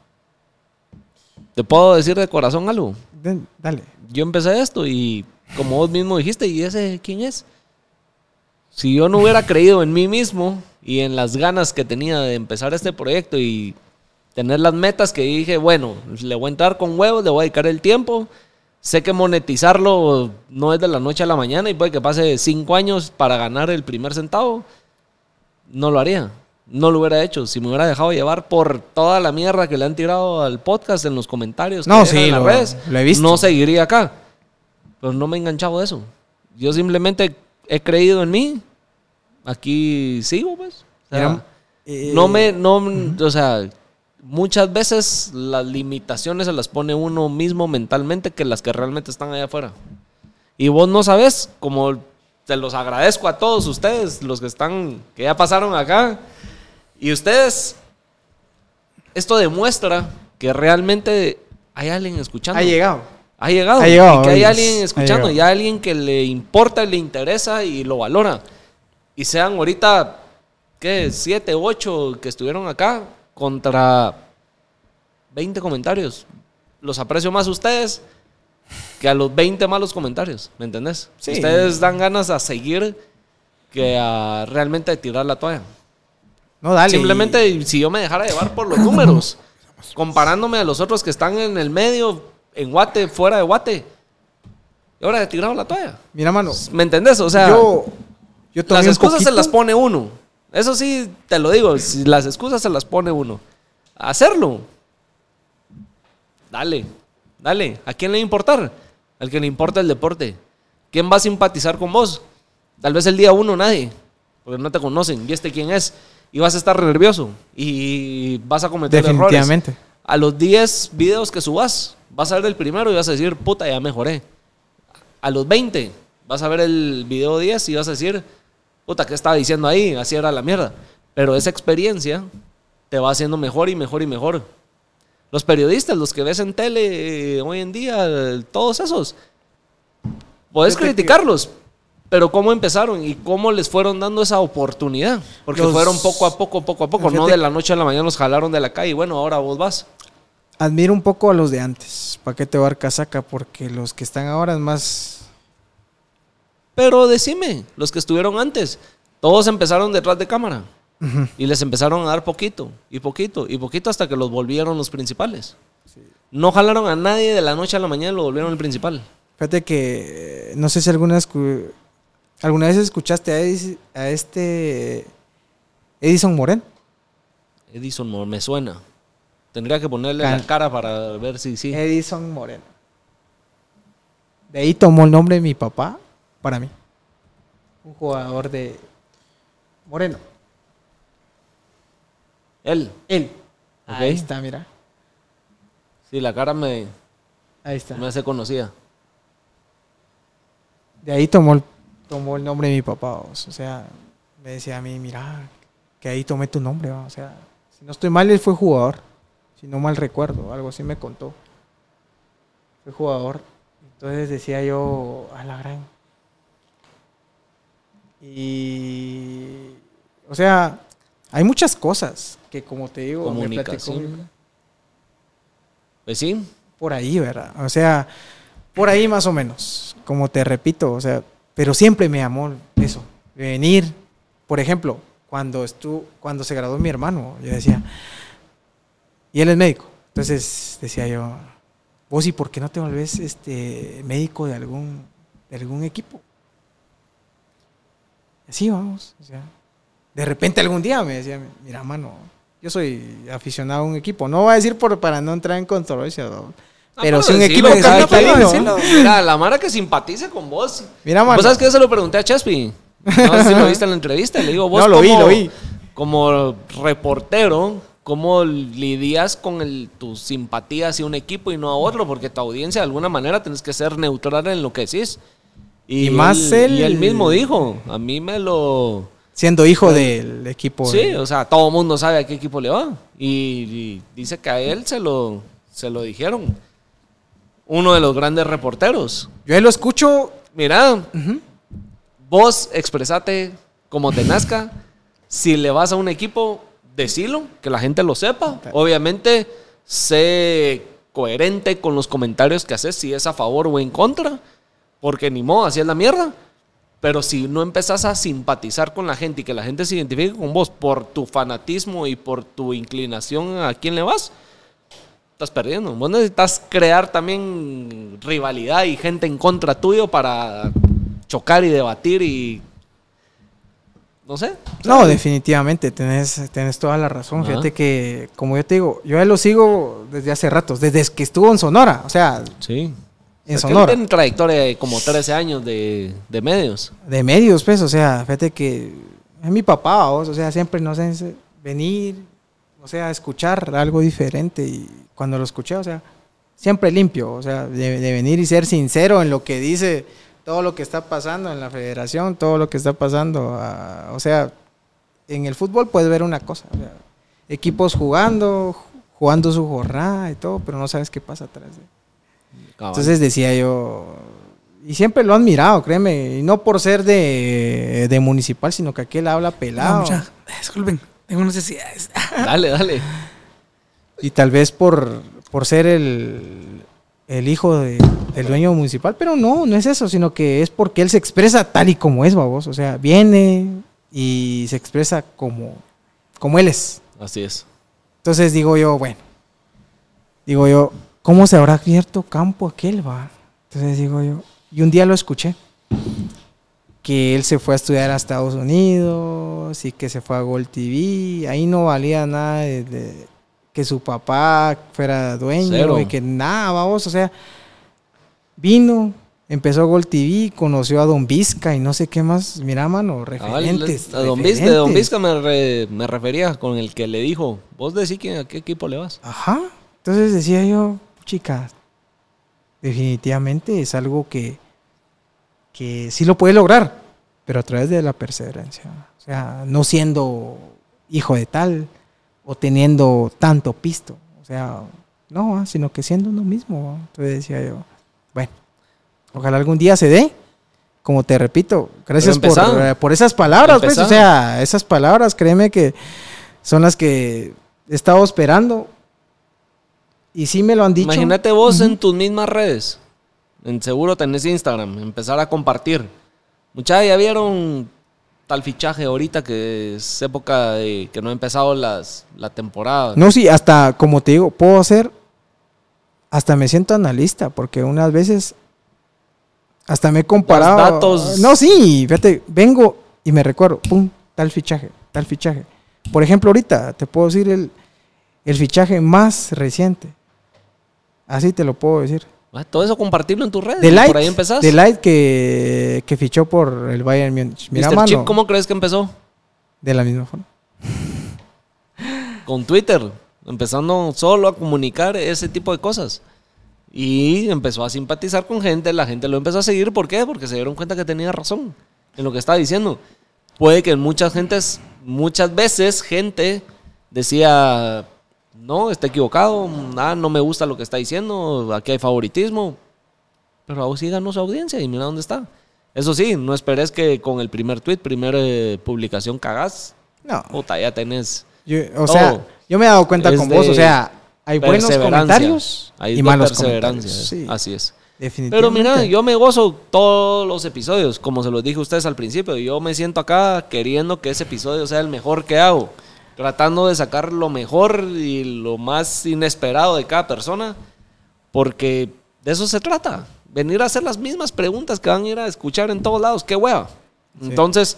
¿Te puedo decir de corazón algo? De- dale. Yo empecé esto y como vos mismo dijiste, ¿y ese quién es? Si yo no hubiera creído en mí mismo y en las ganas que tenía de empezar este proyecto y tener las metas que dije, bueno, le voy a entrar con huevos, le voy a dedicar el tiempo. Sé que monetizarlo no es de la noche a la mañana y puede que pase cinco años para ganar el primer centavo. No lo haría. No lo hubiera hecho. Si me hubiera dejado llevar por toda la mierda que le han tirado al podcast en los comentarios. que No, dejan sí, en las lo- redes, lo he visto. No seguiría acá. Pero no me he enganchado de eso. Yo simplemente he creído en mí. Aquí sigo, pues. O sea, eh, no me, no, o sea, muchas veces las limitaciones se las pone uno mismo mentalmente que las que realmente están allá afuera. Y vos no sabes, como te los agradezco a todos ustedes, los que están, que ya pasaron acá. Y ustedes, esto demuestra que realmente hay alguien escuchando. Ha llegado. Ha llegado. Ha llegado, y que hay alguien ha escuchando, y hay alguien que le importa, le interesa y lo valora. Y sean ahorita, ¿qué? Siete, ocho que estuvieron acá contra 20 comentarios. Los aprecio más a ustedes que a los 20 malos comentarios, ¿me entendés? Sí. Ustedes dan ganas a seguir que a realmente tirar la toalla. No, dale. Simplemente si yo me dejara llevar por los números, comparándome a los otros que están en el medio, en Guate, fuera de Guate, y ahora he tirado la toalla. Mira, mano. ¿Me entendés? O sea, yo, las excusas se las pone uno. Eso sí, te lo digo, si las excusas se las pone uno. Hacerlo. Dale, dale. ¿A quién le va a importar? Al que le importa el deporte. ¿Quién va a simpatizar con vos? Tal vez el día uno nadie, porque no te conocen. ¿Y este quién es? Y vas a estar nervioso y vas a cometer errores. Definitivamente. A los 10 videos que subas, vas a ver el primero y vas a decir, puta, ya mejoré. A los 20, vas a ver el video 10 y vas a decir, puta, ¿qué estaba diciendo ahí? Así era la mierda. Pero esa experiencia te va haciendo mejor y mejor y mejor. Los periodistas, los que ves en tele eh, hoy en día, eh, todos esos, que- criticarlos, pero cómo empezaron y cómo les fueron dando esa oportunidad. Porque Los- fueron poco a poco, poco a poco, no de la noche a la mañana los jalaron de la calle y bueno, ahora vos vas. Admiro un poco a los de antes. ¿Para qué te voy a dar casaca? Porque los que están ahora es más. Pero decime, los que estuvieron antes, todos empezaron detrás de cámara. Y les empezaron a dar poquito, y poquito, y poquito hasta que los volvieron los principales. No jalaron a nadie de la noche a la mañana y lo volvieron el principal. Fíjate que eh, no sé si alguna, alguna vez escuchaste a, Edis- a este Edison Moreno. Edison Moore, me suena. Tendría que ponerle Can- la cara para ver si sí. Edison Moreno. De ahí tomó el nombre de mi papá para mí. Un jugador de Moreno. Él. Él. Ahí está, mira. Sí, la cara me, Ahí está. me hace conocida. De ahí tomó el, tomó el nombre de mi papá. O sea, me decía a mí, mira, que ahí tomé tu nombre. O sea, si no estoy mal, él fue jugador. Si no mal recuerdo, algo así me contó. Fue jugador. Entonces decía yo, a la gran. Y. O sea, hay muchas cosas que, como te digo, me platicó Comunicación. Pues sí, por ahí, ¿verdad? O sea, por ahí más o menos, como te repito, o sea, pero siempre me amó eso, venir, por ejemplo, cuando estuvo, cuando se graduó mi hermano, yo decía, y él es médico, entonces decía yo, vos y por qué no te volvés este médico de algún, de algún equipo? Así vamos, o sea, de repente algún día me decía, mira, mano, yo soy aficionado a un equipo, no voy a decir por, para no entrar en controversia, ¿no? Pero si un equipo capitalino, quien, ¿no? Mira, la Mara que simpatice con vos. Mira, mano. ¿Vos sabes que yo se lo pregunté a Chespi? No sé si lo viste en la entrevista. Le digo, vos No, lo vi, como, lo vi. como reportero, ¿cómo lidias con el, tu simpatía hacia un equipo y no a otro? Porque tu audiencia, de alguna manera, tienes que ser neutral en lo que decís. Y más él, él- Y él mismo dijo, a mí me lo... siendo hijo del equipo. Sí, o sea, todo el mundo sabe a qué equipo le va. Y, y dice que a él se lo, se lo dijeron. Uno de los grandes reporteros. yo ahí lo escucho. Mira, vos expresate como te nazca. Si le vas a un equipo, decilo, que la gente lo sepa. Obviamente, sé coherente con los comentarios que haces, si es a favor o en contra. Porque ni modo, así es la mierda. Pero si no empezás a simpatizar con la gente y que la gente se identifique con vos por tu fanatismo y por tu inclinación a quién le vas, estás perdiendo. Vos necesitas crear también rivalidad y gente en contra tuyo para chocar y debatir y. No sé. No, definitivamente, tenés, tenés toda la razón. Ajá. Fíjate que, como yo te digo, yo a él lo sigo desde hace ratos, desde que estuvo en Sonora, o sea, Sí. En Sonora. Tiene trayectoria de como 13 años de, de medios. De medios, pues, o sea, fíjate que es mi papá, vos, o sea, siempre nos hace venir, o sea, escuchar algo diferente y cuando lo escuché, o sea, siempre limpio, o sea, de, de venir y ser sincero en lo que dice, todo lo que está pasando en la federación, todo lo que está pasando, o sea, en el fútbol puedes ver una cosa, o sea, equipos jugando, jugando su jornada y todo, pero no sabes qué pasa atrás de Cabal. entonces decía yo, y siempre lo he admirado, créeme, y no por ser de, de municipal, sino que aquí él habla No, pelado. mucha, disculpen, tengo necesidades. dale, dale. y tal vez por, por ser el, el hijo de- del dueño municipal, pero no, no es eso, sino que es porque él se expresa tal y como es, babos. O sea, viene y se expresa como, como él es. Así es. Entonces digo yo, bueno, digo yo, ¿cómo se habrá abierto campo aquel, va? Entonces digo yo, y un día lo escuché, que él se fue a estudiar a Estados Unidos y que se fue a Gold TV, ahí no valía nada de, de que su papá fuera dueño Cero. y que nada, vamos, o sea, vino, empezó Gold TV, conoció a Don Vizca y no sé qué más, mira, mano, Cabal, referentes. a Don Vizca, de Don referentes. Vizca me, re- me refería con el que le dijo, vos decís quién- a qué equipo le vas. Ajá. Entonces decía yo, chica, definitivamente es algo que, que sí lo puede lograr, pero a través de la perseverancia. O sea, no siendo hijo de tal o teniendo tanto pisto. O sea, no, ah, sino que siendo uno mismo. Entonces decía yo, bueno, ojalá algún día se dé. Como te repito, gracias por, eh, por esas palabras, pues, o sea, esas palabras, créeme que son las que he estado esperando. Y sí me lo han dicho. Imagínate vos en tus mismas redes. En seguro tenés Instagram, empezar a compartir. Muchachos, ya vieron tal fichaje ahorita que es época de que no ha empezado las, la temporada. No, sí, hasta como te digo, puedo hacer, hasta me siento analista, porque unas veces hasta me he comparado. Los datos- No, sí, fíjate, vengo y me recuerdo, pum, tal fichaje, tal fichaje. Por ejemplo, ahorita te puedo decir el, el fichaje más reciente. Así te lo puedo decir. Ah, Todo eso compartirlo en tus redes. De Light, por ahí empezás. de Light que, que fichó por el Bayern Múnich. Mira, Mr. mano, Chip, ¿cómo crees que empezó? de la misma forma. Con Twitter. Empezando solo a comunicar ese tipo de cosas. Y empezó a simpatizar con gente. La gente lo empezó a seguir. ¿Por qué? Porque se dieron cuenta que tenía razón en lo que estaba diciendo. Puede que muchas gentes, muchas veces, gente decía, no, está equivocado, ah, no me gusta lo que está diciendo, aquí hay favoritismo. Pero aún sí ganó su audiencia y mira dónde está. Eso sí, no esperes que con el primer tweet, primera eh, publicación cagás. No, Puta, ya tenés. yo- o sea, yo me he dado cuenta Es con vos, o sea, hay buenos comentarios Hay y malos comentarios. Sí, Así es. definitivamente. Pero mira, yo me gozo todos los episodios, como se los dije a ustedes al principio. Yo me siento acá queriendo que ese episodio sea el mejor que hago, tratando de sacar lo mejor y lo más inesperado de cada persona, porque de eso se trata. Venir a hacer las mismas preguntas que van a ir a escuchar en todos lados. ¡Qué hueva! Entonces,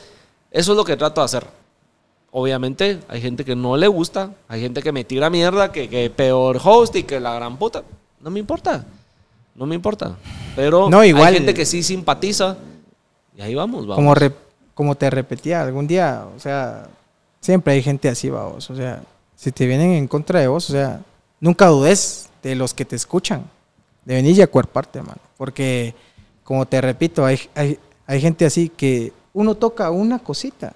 eso es lo que trato de hacer. Obviamente, hay gente que no le gusta, hay gente que me tira mierda, que, que peor host y que la gran puta. No me importa. No me importa. Pero No, igual- hay gente que sí simpatiza. Y ahí vamos, vamos. como, re- como te repetía algún día, o sea, siempre hay gente así, vamos, o sea, si te vienen en contra de vos, o sea, nunca dudes de los que te escuchan, de venir y acuerparte, mano, porque, como te repito, hay, hay, hay gente así que uno toca una cosita,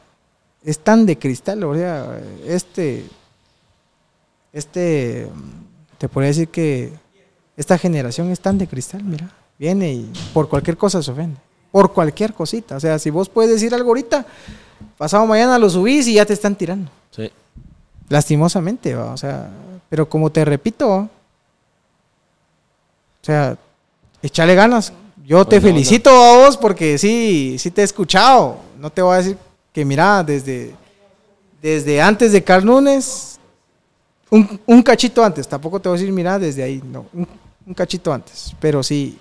es tan de cristal, o sea, este, este, te podría decir que esta generación es tan de cristal, mira, viene y por cualquier cosa se ofende. Por cualquier cosita. O sea, si vos puedes decir algo ahorita, pasado mañana lo subís y ya te están tirando. Sí. Lastimosamente, ¿va? O sea, pero como te repito, ¿va? o sea, échale ganas. Yo te felicito a vos porque sí, sí te he escuchado. No te voy a decir que mira, desde, desde antes de Carl Nunes, un, un cachito antes. Tampoco te voy a decir, mira, desde ahí, no, un, un cachito antes. Pero sí,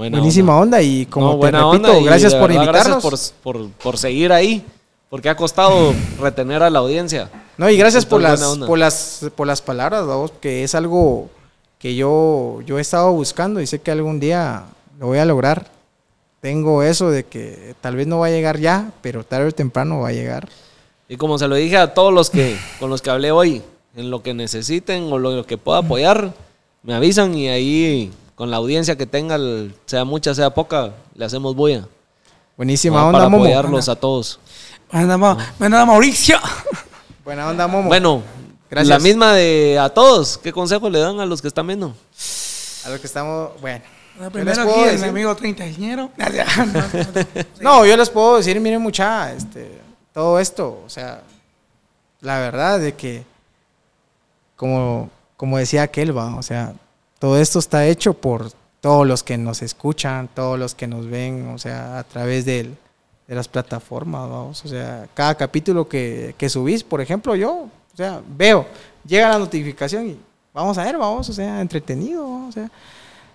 Buena buenísima onda. onda, y como No, te repito, gracias por verdad, invitarnos. Gracias por, por, por seguir ahí. Porque ha costado retener a la audiencia. No, y gracias por las, por las, por las palabras, vamos, que es algo que yo, yo he estado buscando y sé que algún día lo voy a lograr. Tengo eso de que tal vez no va a llegar ya, pero tarde o temprano va a llegar. Y como se lo dije a todos los que con los que hablé hoy, en lo que necesiten o lo que pueda apoyar, me avisan y ahí con la audiencia que tenga, el- sea mucha, sea poca, le hacemos bulla. Buenísima ¿no? onda, para Momo. apoyarlos a todos. Buena onda, Mauricio. Buena onda, Momo. Bueno, Gracias. la misma de a todos. ¿Qué consejo le dan a los que están viendo? A lo que estamos, bueno. Les puedo aquí, el decir- amigo treintañero. No, yo les puedo decir, miren mucha, este, todo esto, o sea, la verdad de que, como, como decía aquel, va, o sea, todo esto está hecho por todos los que nos escuchan, todos los que nos ven, o sea, a través de las plataformas, vamos, o sea, cada capítulo que, que subís, por ejemplo, yo, o sea, veo, llega la notificación y vamos a ver, vamos, o sea, entretenido, vamos, o sea,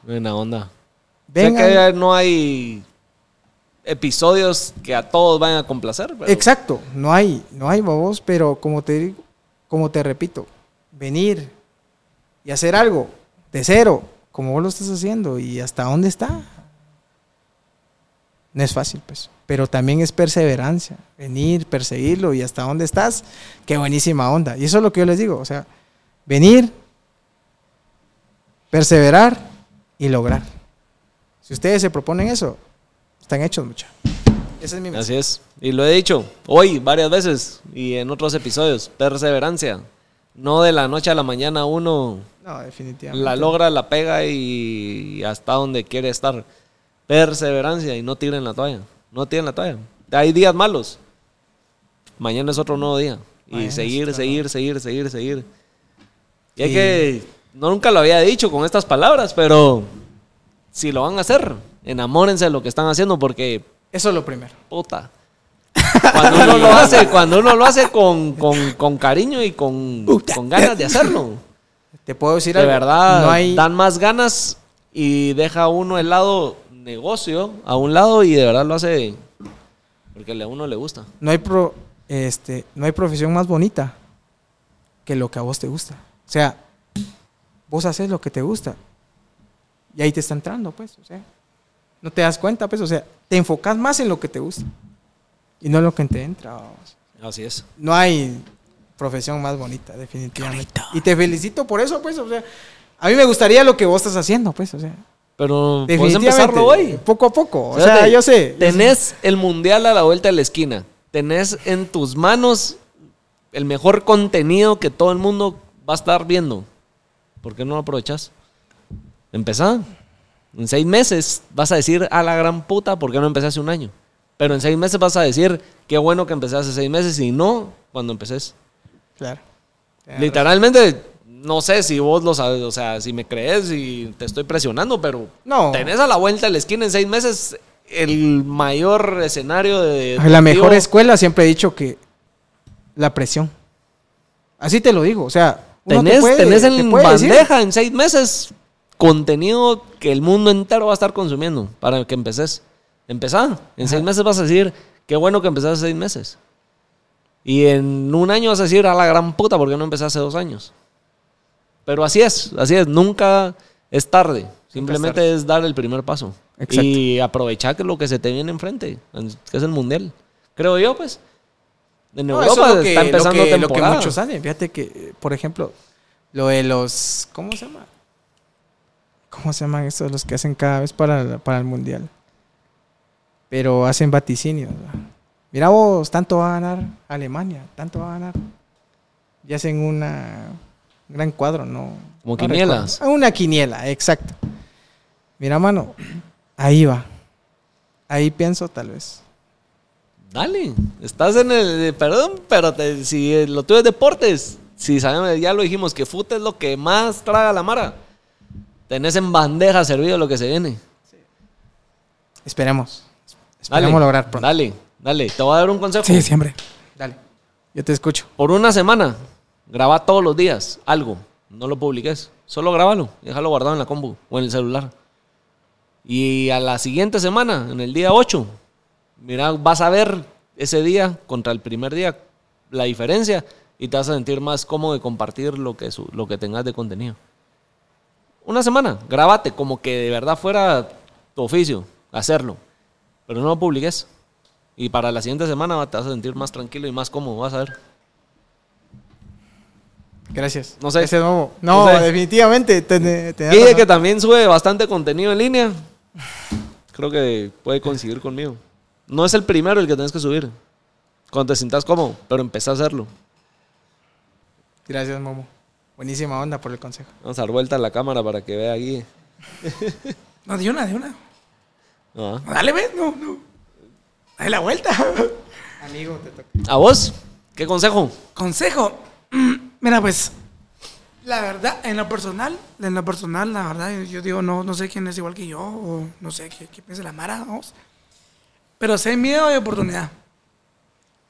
Buena onda. vengan. Sé que no hay episodios que a todos vayan a complacer. pero- Exacto, no hay, no hay babos, pero como te digo, como te repito, venir y hacer algo de cero, como vos lo estás haciendo y hasta dónde está. No es fácil, pues, pero también es perseverancia, venir, perseguirlo y hasta dónde estás, qué buenísima onda. Y eso es lo que yo les digo, o sea, venir, perseverar y lograr. Si ustedes se proponen eso, están hechos, mucha. Ese es mi mensaje. Así es. Y lo he dicho hoy varias veces y en otros episodios. Perseverancia. No de la noche a la mañana uno No, definitivamente. la logra, la pega y hasta donde quiere estar. Perseverancia y no tiren la toalla. No tiren la toalla. Hay días malos. Mañana es otro nuevo día. Y es seguir, seguir, seguir, seguir, seguir. Y Sí. que. No nunca lo había dicho con estas palabras, pero si lo van a hacer, enamórense de lo que están haciendo porque Eso es lo primero. Puta. Cuando uno lo hace, cuando uno lo hace con, con- con cariño y con, con ganas de hacerlo. Te puedo decir De algo. verdad, No hay, dan más ganas y deja uno el lado negocio a un lado y de verdad lo hace porque a uno le gusta. no hay pro- este, no hay profesión más bonita que lo que a vos te gusta. O sea, vos haces lo que te gusta. Y ahí te está entrando, pues. O sea, no te das cuenta, pues. O sea, te enfocas más en lo que te gusta. Y no en lo que te entra. vamos. Así es. No hay profesión más bonita, definitivamente. bonito. Y te felicito por eso, pues. O sea, a mí me gustaría lo que vos estás haciendo, pues. O sea, Pero puedes empezarlo hoy. Poco a poco. O sea, yo sé. yo sé. Tenés el mundial a la vuelta de la esquina. Tenés en tus manos el mejor contenido que todo el mundo va a estar viendo. ¿Por qué no lo aprovechas? Empezá. En seis meses vas a decir a la gran puta, ¿por qué no empecé hace un año? Pero en seis meses vas a decir, qué bueno que empecé hace seis meses y no cuando empeces. Claro. Literalmente, no sé si vos lo sabes, o sea, si me crees y te estoy presionando, pero No. tenés a la vuelta de la esquina en seis meses el mayor escenario de... La mejor escuela siempre he dicho que la presión. Así te lo digo, o sea, uno te Tenés, puede- tenés te en decir, bandeja en seis meses contenido que el mundo entero va a estar consumiendo para que empeces. Empezá. En seis meses vas a decir, qué bueno que empezaste hace seis meses. Y en un año vas a decir, a la gran puta, ¿por qué no empecé hace dos años? Pero así es, así es. Nunca es tarde. Simplemente tarde. es dar el primer paso. Exacto. Y aprovechar que lo que se te viene enfrente, que es el mundial. Creo yo, pues. En No, Europa es que, está empezando lo que, lo que temporada. muchos hacen. Fíjate que, por ejemplo, lo de los. ¿Cómo se llama? ¿Cómo se llaman estos los que hacen cada vez para, para el mundial? Pero hacen vaticinios. Mira vos, tanto va a ganar Alemania, tanto va a ganar. Y hacen una un gran cuadro, ¿no? Como no quinielas. recuerdo. Una quiniela, exacto. Mira, mano, ahí va. Ahí pienso tal vez. Dale, estás en el. Perdón, pero te- si lo tuyo es deportes, si sabemos, ya lo dijimos, que fútbol es lo que más traga la mara. Tenés en bandeja servido lo que se viene. Esperemos. Dale, Esperemos lograr pronto. Dale, dale. Te voy a dar un consejo. Sí, siempre. Dale. Yo te escucho. Por una semana, graba todos los días algo. No lo publiques. Solo grábalo déjalo guardado en la compu o en el celular. Y a la siguiente semana, en el día 8, mira, vas a ver ese día contra el primer día la diferencia y te vas a sentir más cómodo de compartir lo que, su- lo que tengas de contenido. Una semana, grábate como que de verdad fuera tu oficio, hacerlo. Pero no lo publiques. Y para la siguiente semana te vas a sentir más tranquilo y más cómodo, vas a ver. Gracias. No sé. Ese nuevo. No, No sé. definitivamente. te- te- Guille, razón. que también sube bastante contenido en línea. Creo que puede coincidir conmigo. No es el primero el que tienes que subir. Cuando te sientas cómodo, pero empecé a hacerlo. Gracias, Momo. Buenísima onda por el consejo. Vamos a dar vuelta a la cámara para que vea a Guille. No, de una, de una. Ah. Dale, ves, no, no. Dale la vuelta. Amigo, te toca. ¿A vos? ¿Qué consejo? Consejo. Mira, pues, la verdad, en lo personal, en lo personal, la verdad, yo- yo digo, no, no sé quién es igual que yo, o no sé qué, qué piensa la Mara, vamos. Pero si hay miedo, hay oportunidad.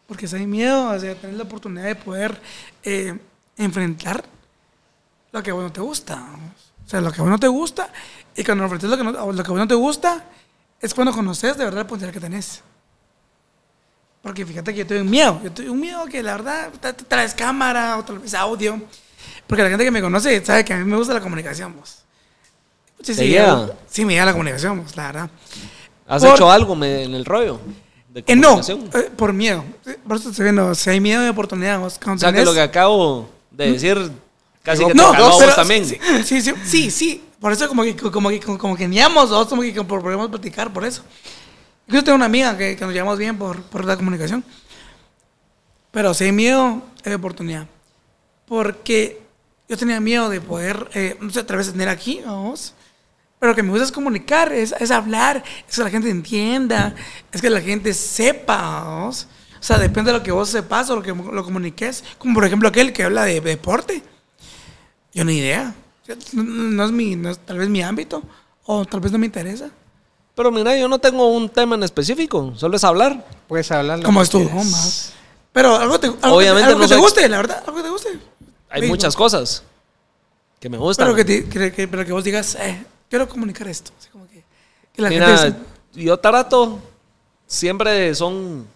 Porque si hay miedo, o sea, tener la oportunidad de poder eh, enfrentar lo que a vos no te gusta. vamos. O sea, lo que a vos no te gusta, y cuando enfrentas lo que, no, lo que a vos no te gusta, es cuando conoces de verdad el potencial que tenés. Porque fíjate que yo tengo un miedo. Yo tengo un miedo que la verdad tra- tra- traes cámara o tal vez audio. Porque la gente que me conoce sabe que a mí me gusta la comunicación, vos. Sí, ¿Te sí, llega? sí, me llega la comunicación, vos, la verdad. ¿Has Por- hecho algo en el rollo? De Eh, no, eh, por miedo. Por eso estoy viendo, si hay miedo de oportunidad, vos. O sea, que lo que acabo de decir casi que te no, a vos pero también. Sí, sí, sí, sí. Por eso como que, como que, como que niamos dos, como que podemos platicar por eso. Yo tengo una amiga que, que nos llevamos bien por, por la comunicación. Pero si hay miedo, hay oportunidad. Porque yo tenía miedo de poder, eh, no sé, otra vez tener aquí, vamos. Pero que me gusta es comunicar, es, es hablar, es que la gente entienda, es que la gente sepa, vamos. O sea, depende de lo que vos sepas o lo que lo comuniques. Como por ejemplo aquel que habla de deporte. Yo ni idea. No, es mi, no es tal vez mi ámbito, o tal vez no me interesa. Pero mira, yo no tengo un tema en específico, solo es hablar. Puedes hablar. Como es tu. Pero algo, te, algo, Obviamente que, algo no que te guste, la verdad, algo que te guste. Hay Digo, muchas cosas que me gustan. Pero que, te- que- que- pero que vos digas, eh, quiero comunicar esto. Así como que, que la Mira, gente yo trato, siempre son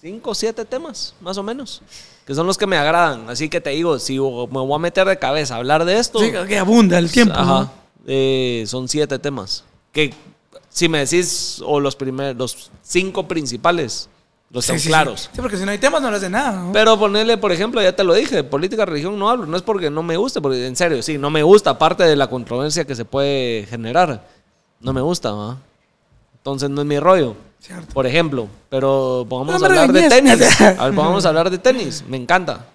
cinco o siete temas, más o menos, que son los que me agradan. Así que te digo, si me voy a meter de cabeza a hablar de esto, sí, que abunda el tiempo. Ajá. ¿no? Eh, son siete temas. Que si me decís, o los primeros, los cinco principales, los Sí, sí, sí. claros. Sí, porque si no hay temas no le hace nada. ¿no? Pero ponerle, por ejemplo, ya te lo dije, política, religión no hablo. No es porque no me guste, porque en serio, sí, no me gusta, aparte de la controversia que se puede generar. No me gusta, ¿va? Entonces no es mi rollo. Cierto. Por ejemplo, pero vamos No a hablar de tenis. A ver, vamos a hablar de tenis. Me encanta.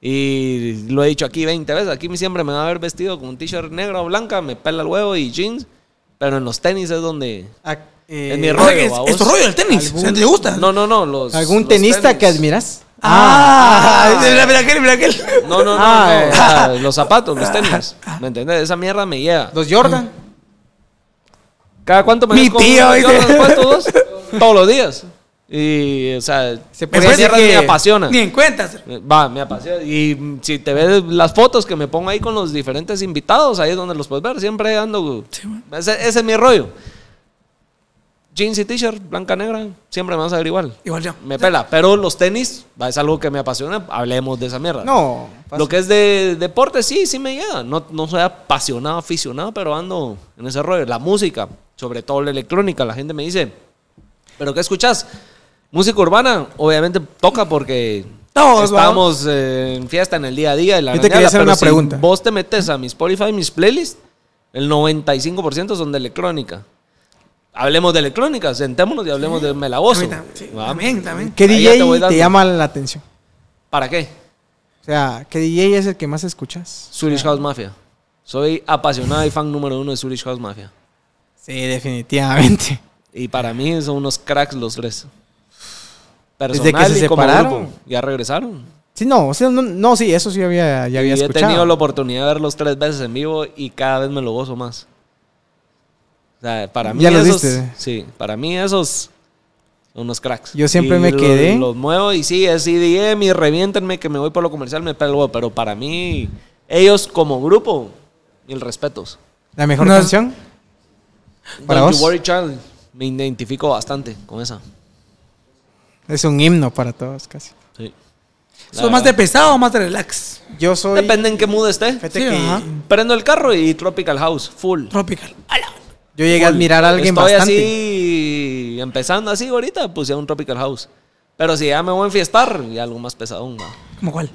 Y lo he dicho aquí 20 veces. Aquí siempre me va a ver vestido con un t-shirt negro o blanca, me pela el huevo y jeans. Pero en los tenis es donde. Ah, eh, Es mi rollo, es, ¿va es tu rollo el tenis. ¿Algún- o sea, ¿Te gusta? No, no, no. Los, ¿Algún los tenista tenis. que admiras? Ah, mira, mira aquel, mira aquel. No, no, no. Ah, no, eh. o sea, los zapatos, los tenis. ¿Me entiendes? Esa mierda me llega. Los Jordan. ¿Cada cuánto me Mi tío, dice. Jordan? ¿Cuántos dos? Todos los días. Y, o sea, Se esa puede decir mierda que- me apasiona. Ni en cuentas. Va, me apasiona. Y si te ves las fotos que me pongo ahí con los diferentes invitados, ahí es donde los puedes ver. Siempre ando. Sí. Ese, ese es mi rollo. Jeans y t-shirt, blanca, negra, siempre me vas a ver igual. Igual yo. Me pela. Pero los tenis, va, es algo que me apasiona. Hablemos de esa mierda. No. Lo que es de deporte, sí, sí me llega. No, no soy apasionado, aficionado, pero ando en ese rollo. La música, sobre todo la electrónica, la gente me dice, ¿pero qué escuchas? Música urbana, obviamente toca porque Todos, estamos eh, en fiesta en el día a día. y la Yo te quería hacer pero una si pregunta. vos te metes a mi Spotify, mis playlists, el 95% son de electrónica. Hablemos de electrónica, sentémonos y hablemos de Melaboso. A mí tam- sí, también, también. ¿Qué Ahí DJ te llama la atención? ¿Para qué? O sea, ¿qué DJ es el que más escuchas? Swedish House Mafia. Soy apasionado y fan número uno de Swedish House Mafia. Sí, definitivamente. Y para mí son unos cracks los tres. Desde que Personal se y como separaron. grupo. Ya regresaron. Sí, no, o sea, no, no, sí, eso sí había, ya había y he escuchado. tenido la oportunidad de verlos tres veces en vivo y cada vez me lo gozo más. O sea, para mí ¿Ya los esos... viste? Sí, para mí esos son unos cracks. Yo siempre Y me quedé- Los muevo y sí, es IDM y reviéntenme que me voy por lo comercial, me pega el huevo. Pero para mí, ellos como grupo, mil respetos. ¿La mejor No canción? ¿Para Don't vos? You Worry Child, me identifico bastante con esa. Es un himno para todos casi. Sí. ¿Sos más de pesado o más de relax? Yo soy... Depende en qué mood esté. Sí, que ajá. Prendo el carro y Tropical House, full. Tropical. ¡Hala! yo llegué a Full. admirar a alguien Estoy bastante. así, empezando así ahorita, pues ya un Tropical House. Pero si ya me voy a enfiestar, ya algo más pesado. ¿no? ¿Cómo cuál?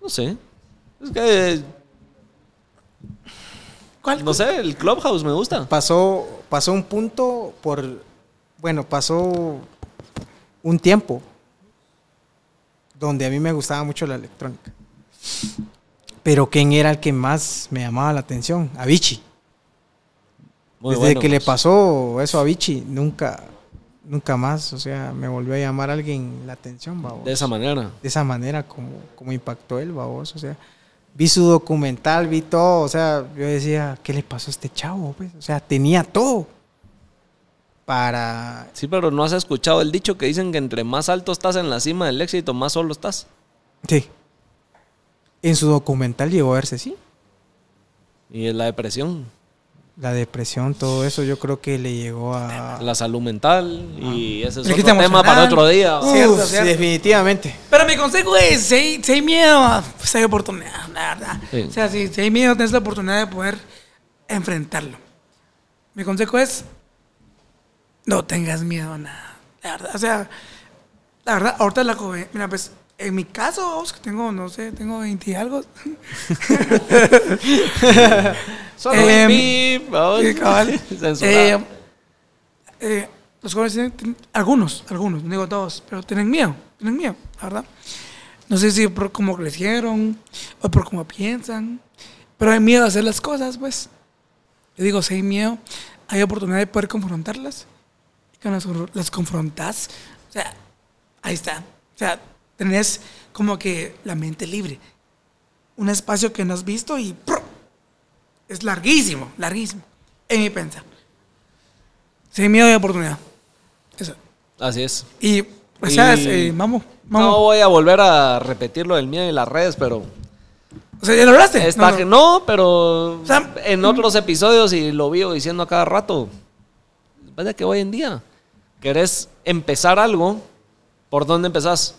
No sé. Es que, ¿Cuál? no sé, el Clubhouse me gusta. Pasó, pasó un punto por... Bueno, pasó un tiempo donde a mí me gustaba mucho la electrónica. Pero ¿quién era el que más me llamaba la atención? Avicii. Muy Desde bueno, que le pues. pasó eso a Avicii, nunca, nunca más, o sea, me volvió a llamar alguien la atención, babos. De esa manera. De esa manera como, como impactó él, babos, o sea, vi su documental, vi todo, o sea, yo decía, ¿qué le pasó a este chavo? Pues? O sea, tenía todo para... Sí, pero no has escuchado el dicho que dicen que entre más alto estás en la cima del éxito, más solo estás. Sí. En su documental llegó a verse, sí. Y es la depresión, La depresión, todo eso, yo creo que le llegó a... la salud mental y ese es El otro tema para otro día. Cierto, Uf, sí, definitivamente. Pero mi consejo es, si hay, si hay miedo, pues hay oportunidad, la verdad. Sí. O sea, si, si hay miedo, tienes la oportunidad de poder enfrentarlo. Mi consejo es, no tengas miedo a nada, la verdad. O sea, la verdad, ahorita la joven, mira, pues, en mi caso, que tengo, no sé, tengo 20 y algo. Solo Em. Sí, cabal. Censurado. Eh, eh, los jóvenes tienen, algunos, algunos, no digo todos, pero tienen miedo, tienen miedo, la verdad. No sé si por cómo crecieron o por cómo piensan, pero hay miedo a hacer las cosas, pues. Yo digo, si hay miedo, hay oportunidad de poder confrontarlas. Y las, las confrontas, o sea, ahí está. O sea, tenés como que la mente libre. Un espacio que no has visto y es larguísimo, larguísimo, en mi pensar. Sin miedo y oportunidad. Eso. Así es. Y, o sea, Y- eh, vamos, No vamos. voy a volver a repetir lo del miedo en las redes, pero O sea, ¿ya lo hablaste? Está, No, no, no. pero O sea, en otros episodios y lo vivo diciendo a cada rato. Vaya que hoy en día querés empezar algo, ¿por dónde empezás?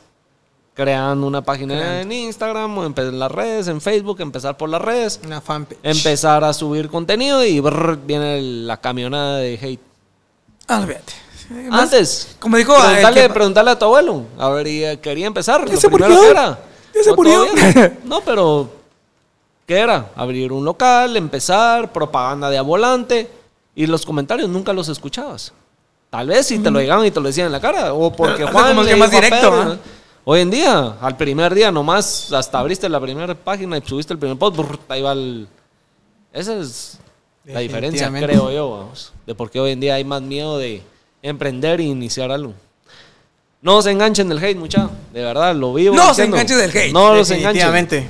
Creando una página Creando. en Instagram o en las redes, en Facebook, empezar por las redes, Una fanpage. empezar a subir contenido y viene la camionada de hate. Ah. Más- Antes, Como dijo, preguntarle, que- preguntarle a tu abuelo. A ver, quería empezar. Ya lo se murió. que era. Ya se No, murió. No, pero ¿qué era? Abrir un local, empezar, propaganda de a volante y los comentarios nunca los escuchabas. Tal vez si te lo llegaban y te lo decían en la cara o porque Juan como que le más dijo a directo, Pedro. Hoy en día, al primer día nomás, hasta abriste la primera página y subiste el primer post, brr, ahí va el... Esa es la diferencia, creo yo, vamos, de por qué hoy en día hay más miedo de emprender e iniciar algo. No se enganchen del hate, mucha. De verdad, lo vivo. No se enganchen del hate. No los enganchen.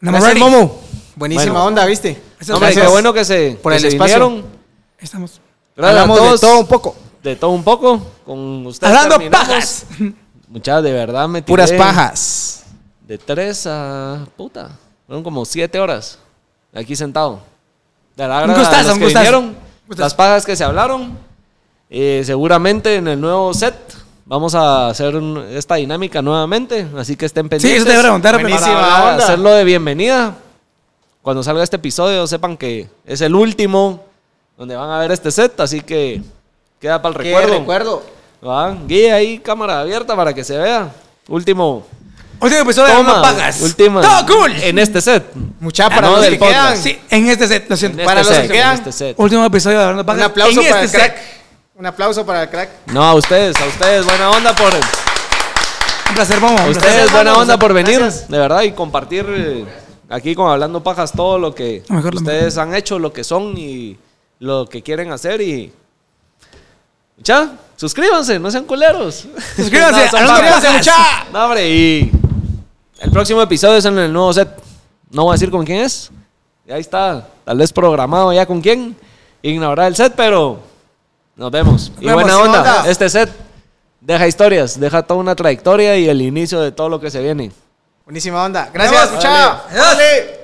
Gracias. Momo. Buenísima Bueno. onda, ¿viste? Eso No, es hombre, gracias. qué bueno que se, Por que el se espacio. vinieron. Estamos Gracias a Hablamos todos. de todo un poco. De todo un poco. Con ustedes hablando terminamos. pajas. Muchachos, de verdad me tiré Puras pajas. De tres a... Puta. Fueron como siete horas. Aquí sentado. De verdad, Un gracias a gustazo, los un que gustazo. vinieron. Gustazo. Las pagas que se hablaron. Eh, seguramente en el nuevo set vamos a hacer un- esta dinámica nuevamente. Así que estén Sí, pendientes. eso te iba a preguntar. Para onda. hacerlo de bienvenida. Cuando salga este episodio, sepan que es el último donde van a ver este set, así que queda para el ¿Qué recuerdo. recuerdo? Guía ahí, cámara abierta para que se vea. Último. Último episodio de Toma, Hablando Pajas. última. Todo cool. En este set. Mucha para No los del que podcast. quedan. Sí, en este set, lo siento. En Para este los set, que quedan. en este set. Último episodio de Hablando Pajas. Un aplauso en para este el crack. set. Un aplauso para el crack. No, a ustedes, a ustedes, buena onda por. Un placer, Momo. A ustedes, placer. buena onda por venir, gracias. de verdad, y compartir eh, aquí con Hablando Pajas todo lo que mejor, ustedes han hecho, lo que son y lo que quieren hacer. Y. Ya, suscríbanse, no sean culeros. Suscríbanse, No. Pajas. mucha. No, hombre, y. El próximo episodio es en el nuevo set. No voy a decir con quién es. Y ahí está, tal vez programado ya con quién. Ignorar el set, pero. Nos vemos. y buena onda. onda. Este set deja historias, deja toda una trayectoria y el inicio de todo lo que se viene. Buenísima onda. Gracias. Dale.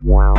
Wow.